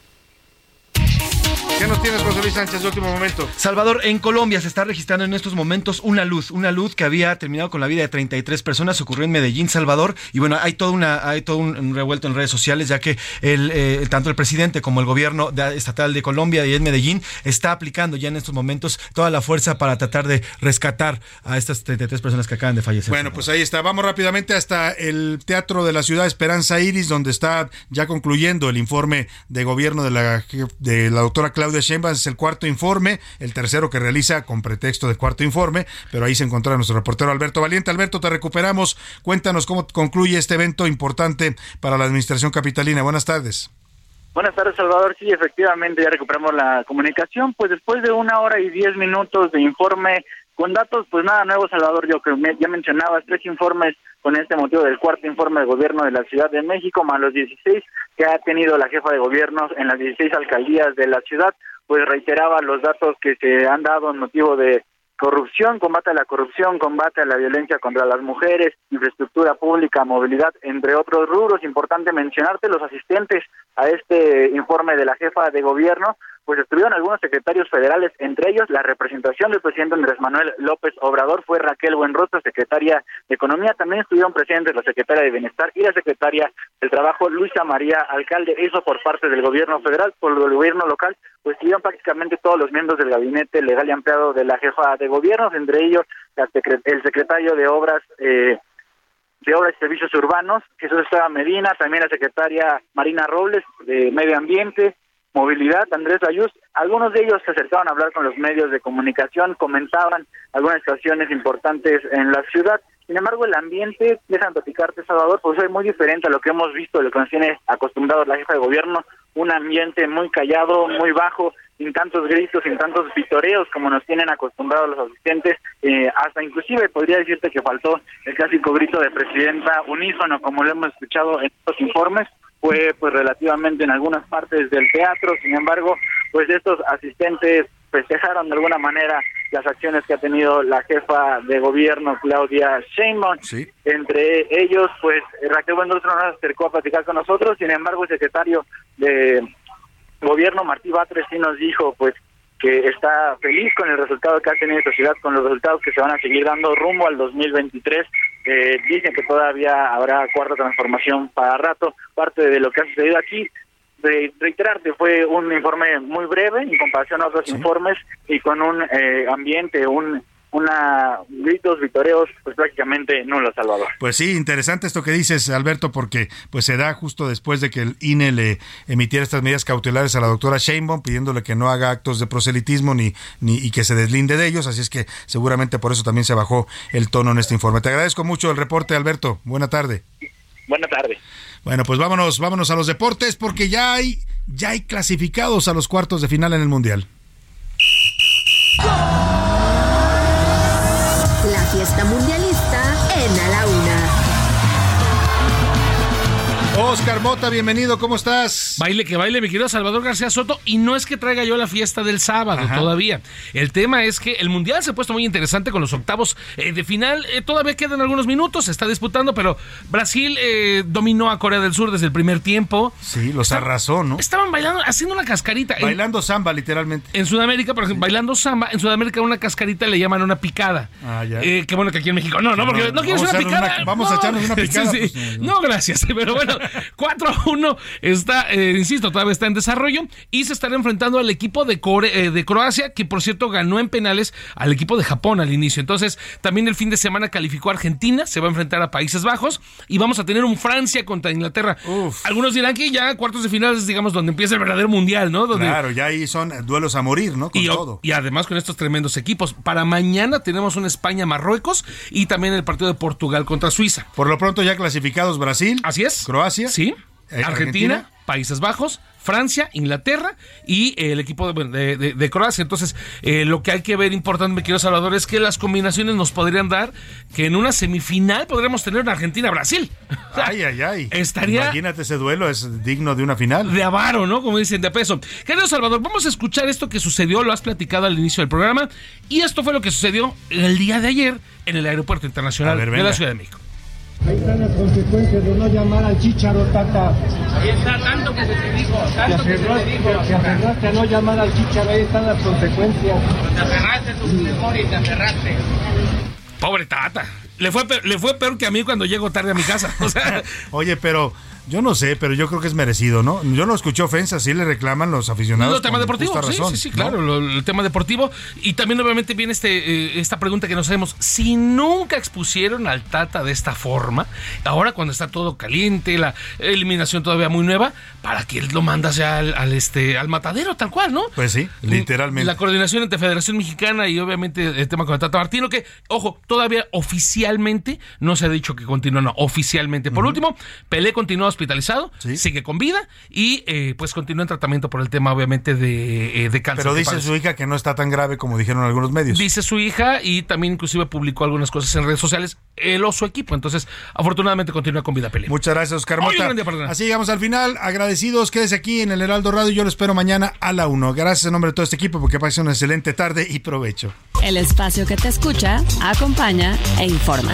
¿Qué nos tienes, José Luis Sánchez, de último momento? Salvador, en Colombia se está registrando en estos momentos una luz, una luz que había terminado con la vida de 33 personas, ocurrió en Medellín, Salvador, y bueno, hay todo, una, hay todo un, un revuelto en redes sociales, ya que el, eh, tanto el presidente como el gobierno de- estatal de Colombia y en Medellín está aplicando ya en estos momentos toda la fuerza para tratar de rescatar a estas 33 personas que acaban de fallecer. Bueno, pues ahí está. Vamos rápidamente hasta el Teatro de la Ciudad Esperanza Iris, donde está ya concluyendo el informe de gobierno de la, de la doctora Claudia Sheinbaum. Es el cuarto informe, el tercero que realiza con pretexto de cuarto informe, pero ahí se encontrará nuestro reportero Alberto Valiente. Alberto, te recuperamos. Cuéntanos cómo concluye este evento importante para la administración capitalina. Buenas tardes. Buenas tardes, Salvador. Sí, efectivamente, ya recuperamos la comunicación. Pues después de una hora y diez minutos de informe con datos, pues nada nuevo, Salvador. Yo que ya mencionabas tres informes con este motivo del cuarto informe de gobierno de la Ciudad de México, más los 16 que ha tenido la jefa de gobierno en las 16 alcaldías de la ciudad, pues reiteraba los datos que se han dado en motivo de corrupción, combate a la corrupción, combate a la violencia contra las mujeres, infraestructura pública, movilidad, entre otros rubros. Importante mencionarte los asistentes a este informe de la jefa de gobierno, pues estuvieron algunos secretarios federales, entre ellos la representación del presidente Andrés Manuel López Obrador fue Raquel Buenrostro, secretaria de Economía, también estuvieron presentes la secretaria de Bienestar y la secretaria del Trabajo, Luisa María Alcalde, eso por parte del gobierno federal, por el gobierno local, pues estuvieron prácticamente todos los miembros del gabinete legal y ampliado de la jefa de gobierno, entre ellos la secre- el secretario de Obras eh, de Obras y Servicios Urbanos, Jesús Esteban Medina, también la secretaria Marina Robles de Medio Ambiente, Movilidad, Andrés Ayús. Algunos de ellos se acercaban a hablar con los medios de comunicación, comentaban algunas situaciones importantes en la ciudad. Sin embargo, el ambiente, dejan platicarte, Salvador, pues es muy diferente a lo que hemos visto, de lo que nos tiene acostumbrados la jefa de gobierno, un ambiente muy callado, muy bajo, sin tantos gritos, sin tantos vitoreos como nos tienen acostumbrados los asistentes, eh, hasta inclusive podría decirte que faltó el clásico grito de presidenta unísono, como lo hemos escuchado en estos informes, fue pues relativamente en algunas partes del teatro, sin embargo, pues estos asistentes festejaron de alguna manera las acciones que ha tenido la jefa de gobierno Claudia Sheinbaum. Entre ellos, pues Raquel Buenrostro no se acercó a platicar con nosotros, sin embargo, el secretario de gobierno Martí Batres sí nos dijo pues que está feliz con el resultado que ha tenido esta ciudad, con los resultados que se van a seguir dando rumbo al 2023. Eh, dicen que todavía habrá cuarta transformación para rato. Parte de lo que ha sucedido aquí, de reiterarte, fue un informe muy breve en comparación a otros informes y con un eh, ambiente, un una gritos, vitoreos, pues prácticamente nulo, Salvador. Pues sí, interesante esto que dices, Alberto, porque pues se da justo después de que el INE le emitiera estas medidas cautelares a la doctora Sheinbaum, pidiéndole que no haga actos de proselitismo ni, ni y que se deslinde de ellos, así es que seguramente por eso también se bajó el tono en este informe. Te agradezco mucho el reporte, Alberto. Buena tarde. Buena tarde. Bueno, pues vámonos, vámonos a los deportes porque ya hay ya hay clasificados a los cuartos de final en el Mundial. La Oscar Mota, bienvenido, ¿cómo estás? Baile que baile, mi querido Salvador García Soto. Y no es que traiga yo la fiesta del sábado Ajá. todavía. El tema es que el Mundial se ha puesto muy interesante con los octavos eh, de final. Eh, todavía quedan algunos minutos, se está disputando, pero Brasil eh, dominó a Corea del Sur desde el primer tiempo. Sí, los arrasó, ¿no? Estaban bailando, haciendo una cascarita. En- Bailando samba, literalmente. En Sudamérica, por ejemplo, bailando samba, en Sudamérica una cascarita le llaman una picada. Ah, ya. Eh, qué bueno que aquí en México. No, no, porque no, no, quieres una picada. una- vamos a No. echarnos una picada, Sí, sí. pues, no, gracias. Pero bueno, 4 a 1 está, eh, insisto, todavía está en desarrollo y se estará enfrentando al equipo de, Core- eh, de Croacia, que por cierto ganó en penales al equipo de Japón al inicio. Entonces, también el fin de semana calificó a Argentina, se va a enfrentar a Países Bajos y vamos a tener un Francia contra Inglaterra. Algunos dirán que ya cuartos de final es, digamos, donde empieza el verdadero mundial, ¿no? Donde Claro, ya ahí son duelos a morir, ¿no? Con y, todo. y además con estos tremendos equipos. Para mañana tenemos un España-Marruecos y también el partido de Portugal contra Suiza. Por lo pronto ya clasificados Brasil. Así es. Croacia. Sí. Eh, Argentina, Argentina. Países Bajos, Francia, Inglaterra y el equipo de, de- de- de Croacia. Entonces, eh, lo que hay que ver importante, mi querido Salvador, es que las combinaciones nos podrían dar que en una semifinal podríamos tener una Argentina-Brasil. Ay, ay, ay. Estaría- Imagínate ese duelo, es digno de una final. de avaro, ¿no? Como dicen, de peso. Querido Salvador, vamos a escuchar esto que sucedió, lo has platicado al inicio del programa, y esto fue lo que sucedió el día de ayer en el Aeropuerto Internacional ver, de la Ciudad de México. Ahí están las consecuencias de no llamar al chicharo, Tata. Ahí está, tanto que se te dijo, Te aferraste, te aferraste a no llamar al chicharo, ahí están las consecuencias. Te aferraste a tu memoria y te aferraste. Pobre Tata. Le fue, pe- le fue peor que a mí cuando llego tarde a mi casa. O sea, Oye, pero yo no sé, pero yo creo que es merecido, ¿no? Yo no escuché ofensas, sí le reclaman los aficionados. el tema deportivo, sí, razón, sí, sí, ¿no? claro, lo- el tema deportivo. Y también obviamente viene este, eh, esta pregunta que nos hacemos, si nunca expusieron al Tata de esta forma, ahora cuando está todo caliente, la eliminación todavía muy nueva, para que él lo mandase al, al, este, al matadero tal cual, ¿no? Pues sí, literalmente. La coordinación entre Federación Mexicana y obviamente el tema con el Tata Martino, que, ojo, todavía oficialmente no se ha dicho que continúa, no, oficialmente. Por último, Pelé continúa hospitalizado, sigue con vida y eh, pues continúa en tratamiento por el tema obviamente de, eh, de cáncer. Pero dice su hija que no está tan grave como dijeron algunos medios. Dice su hija y también inclusive publicó algunas cosas en redes sociales, él o su equipo. Entonces, afortunadamente continúa con vida Pelé. Muchas gracias, Oscar Hoy Mota. gran día. Así llegamos al final. Agradecidos, quédese aquí en el Heraldo Radio. Yo lo espero mañana a la 1. Gracias en nombre de todo este equipo porque pase una excelente tarde y provecho. El espacio que te escucha, acompaña e informa.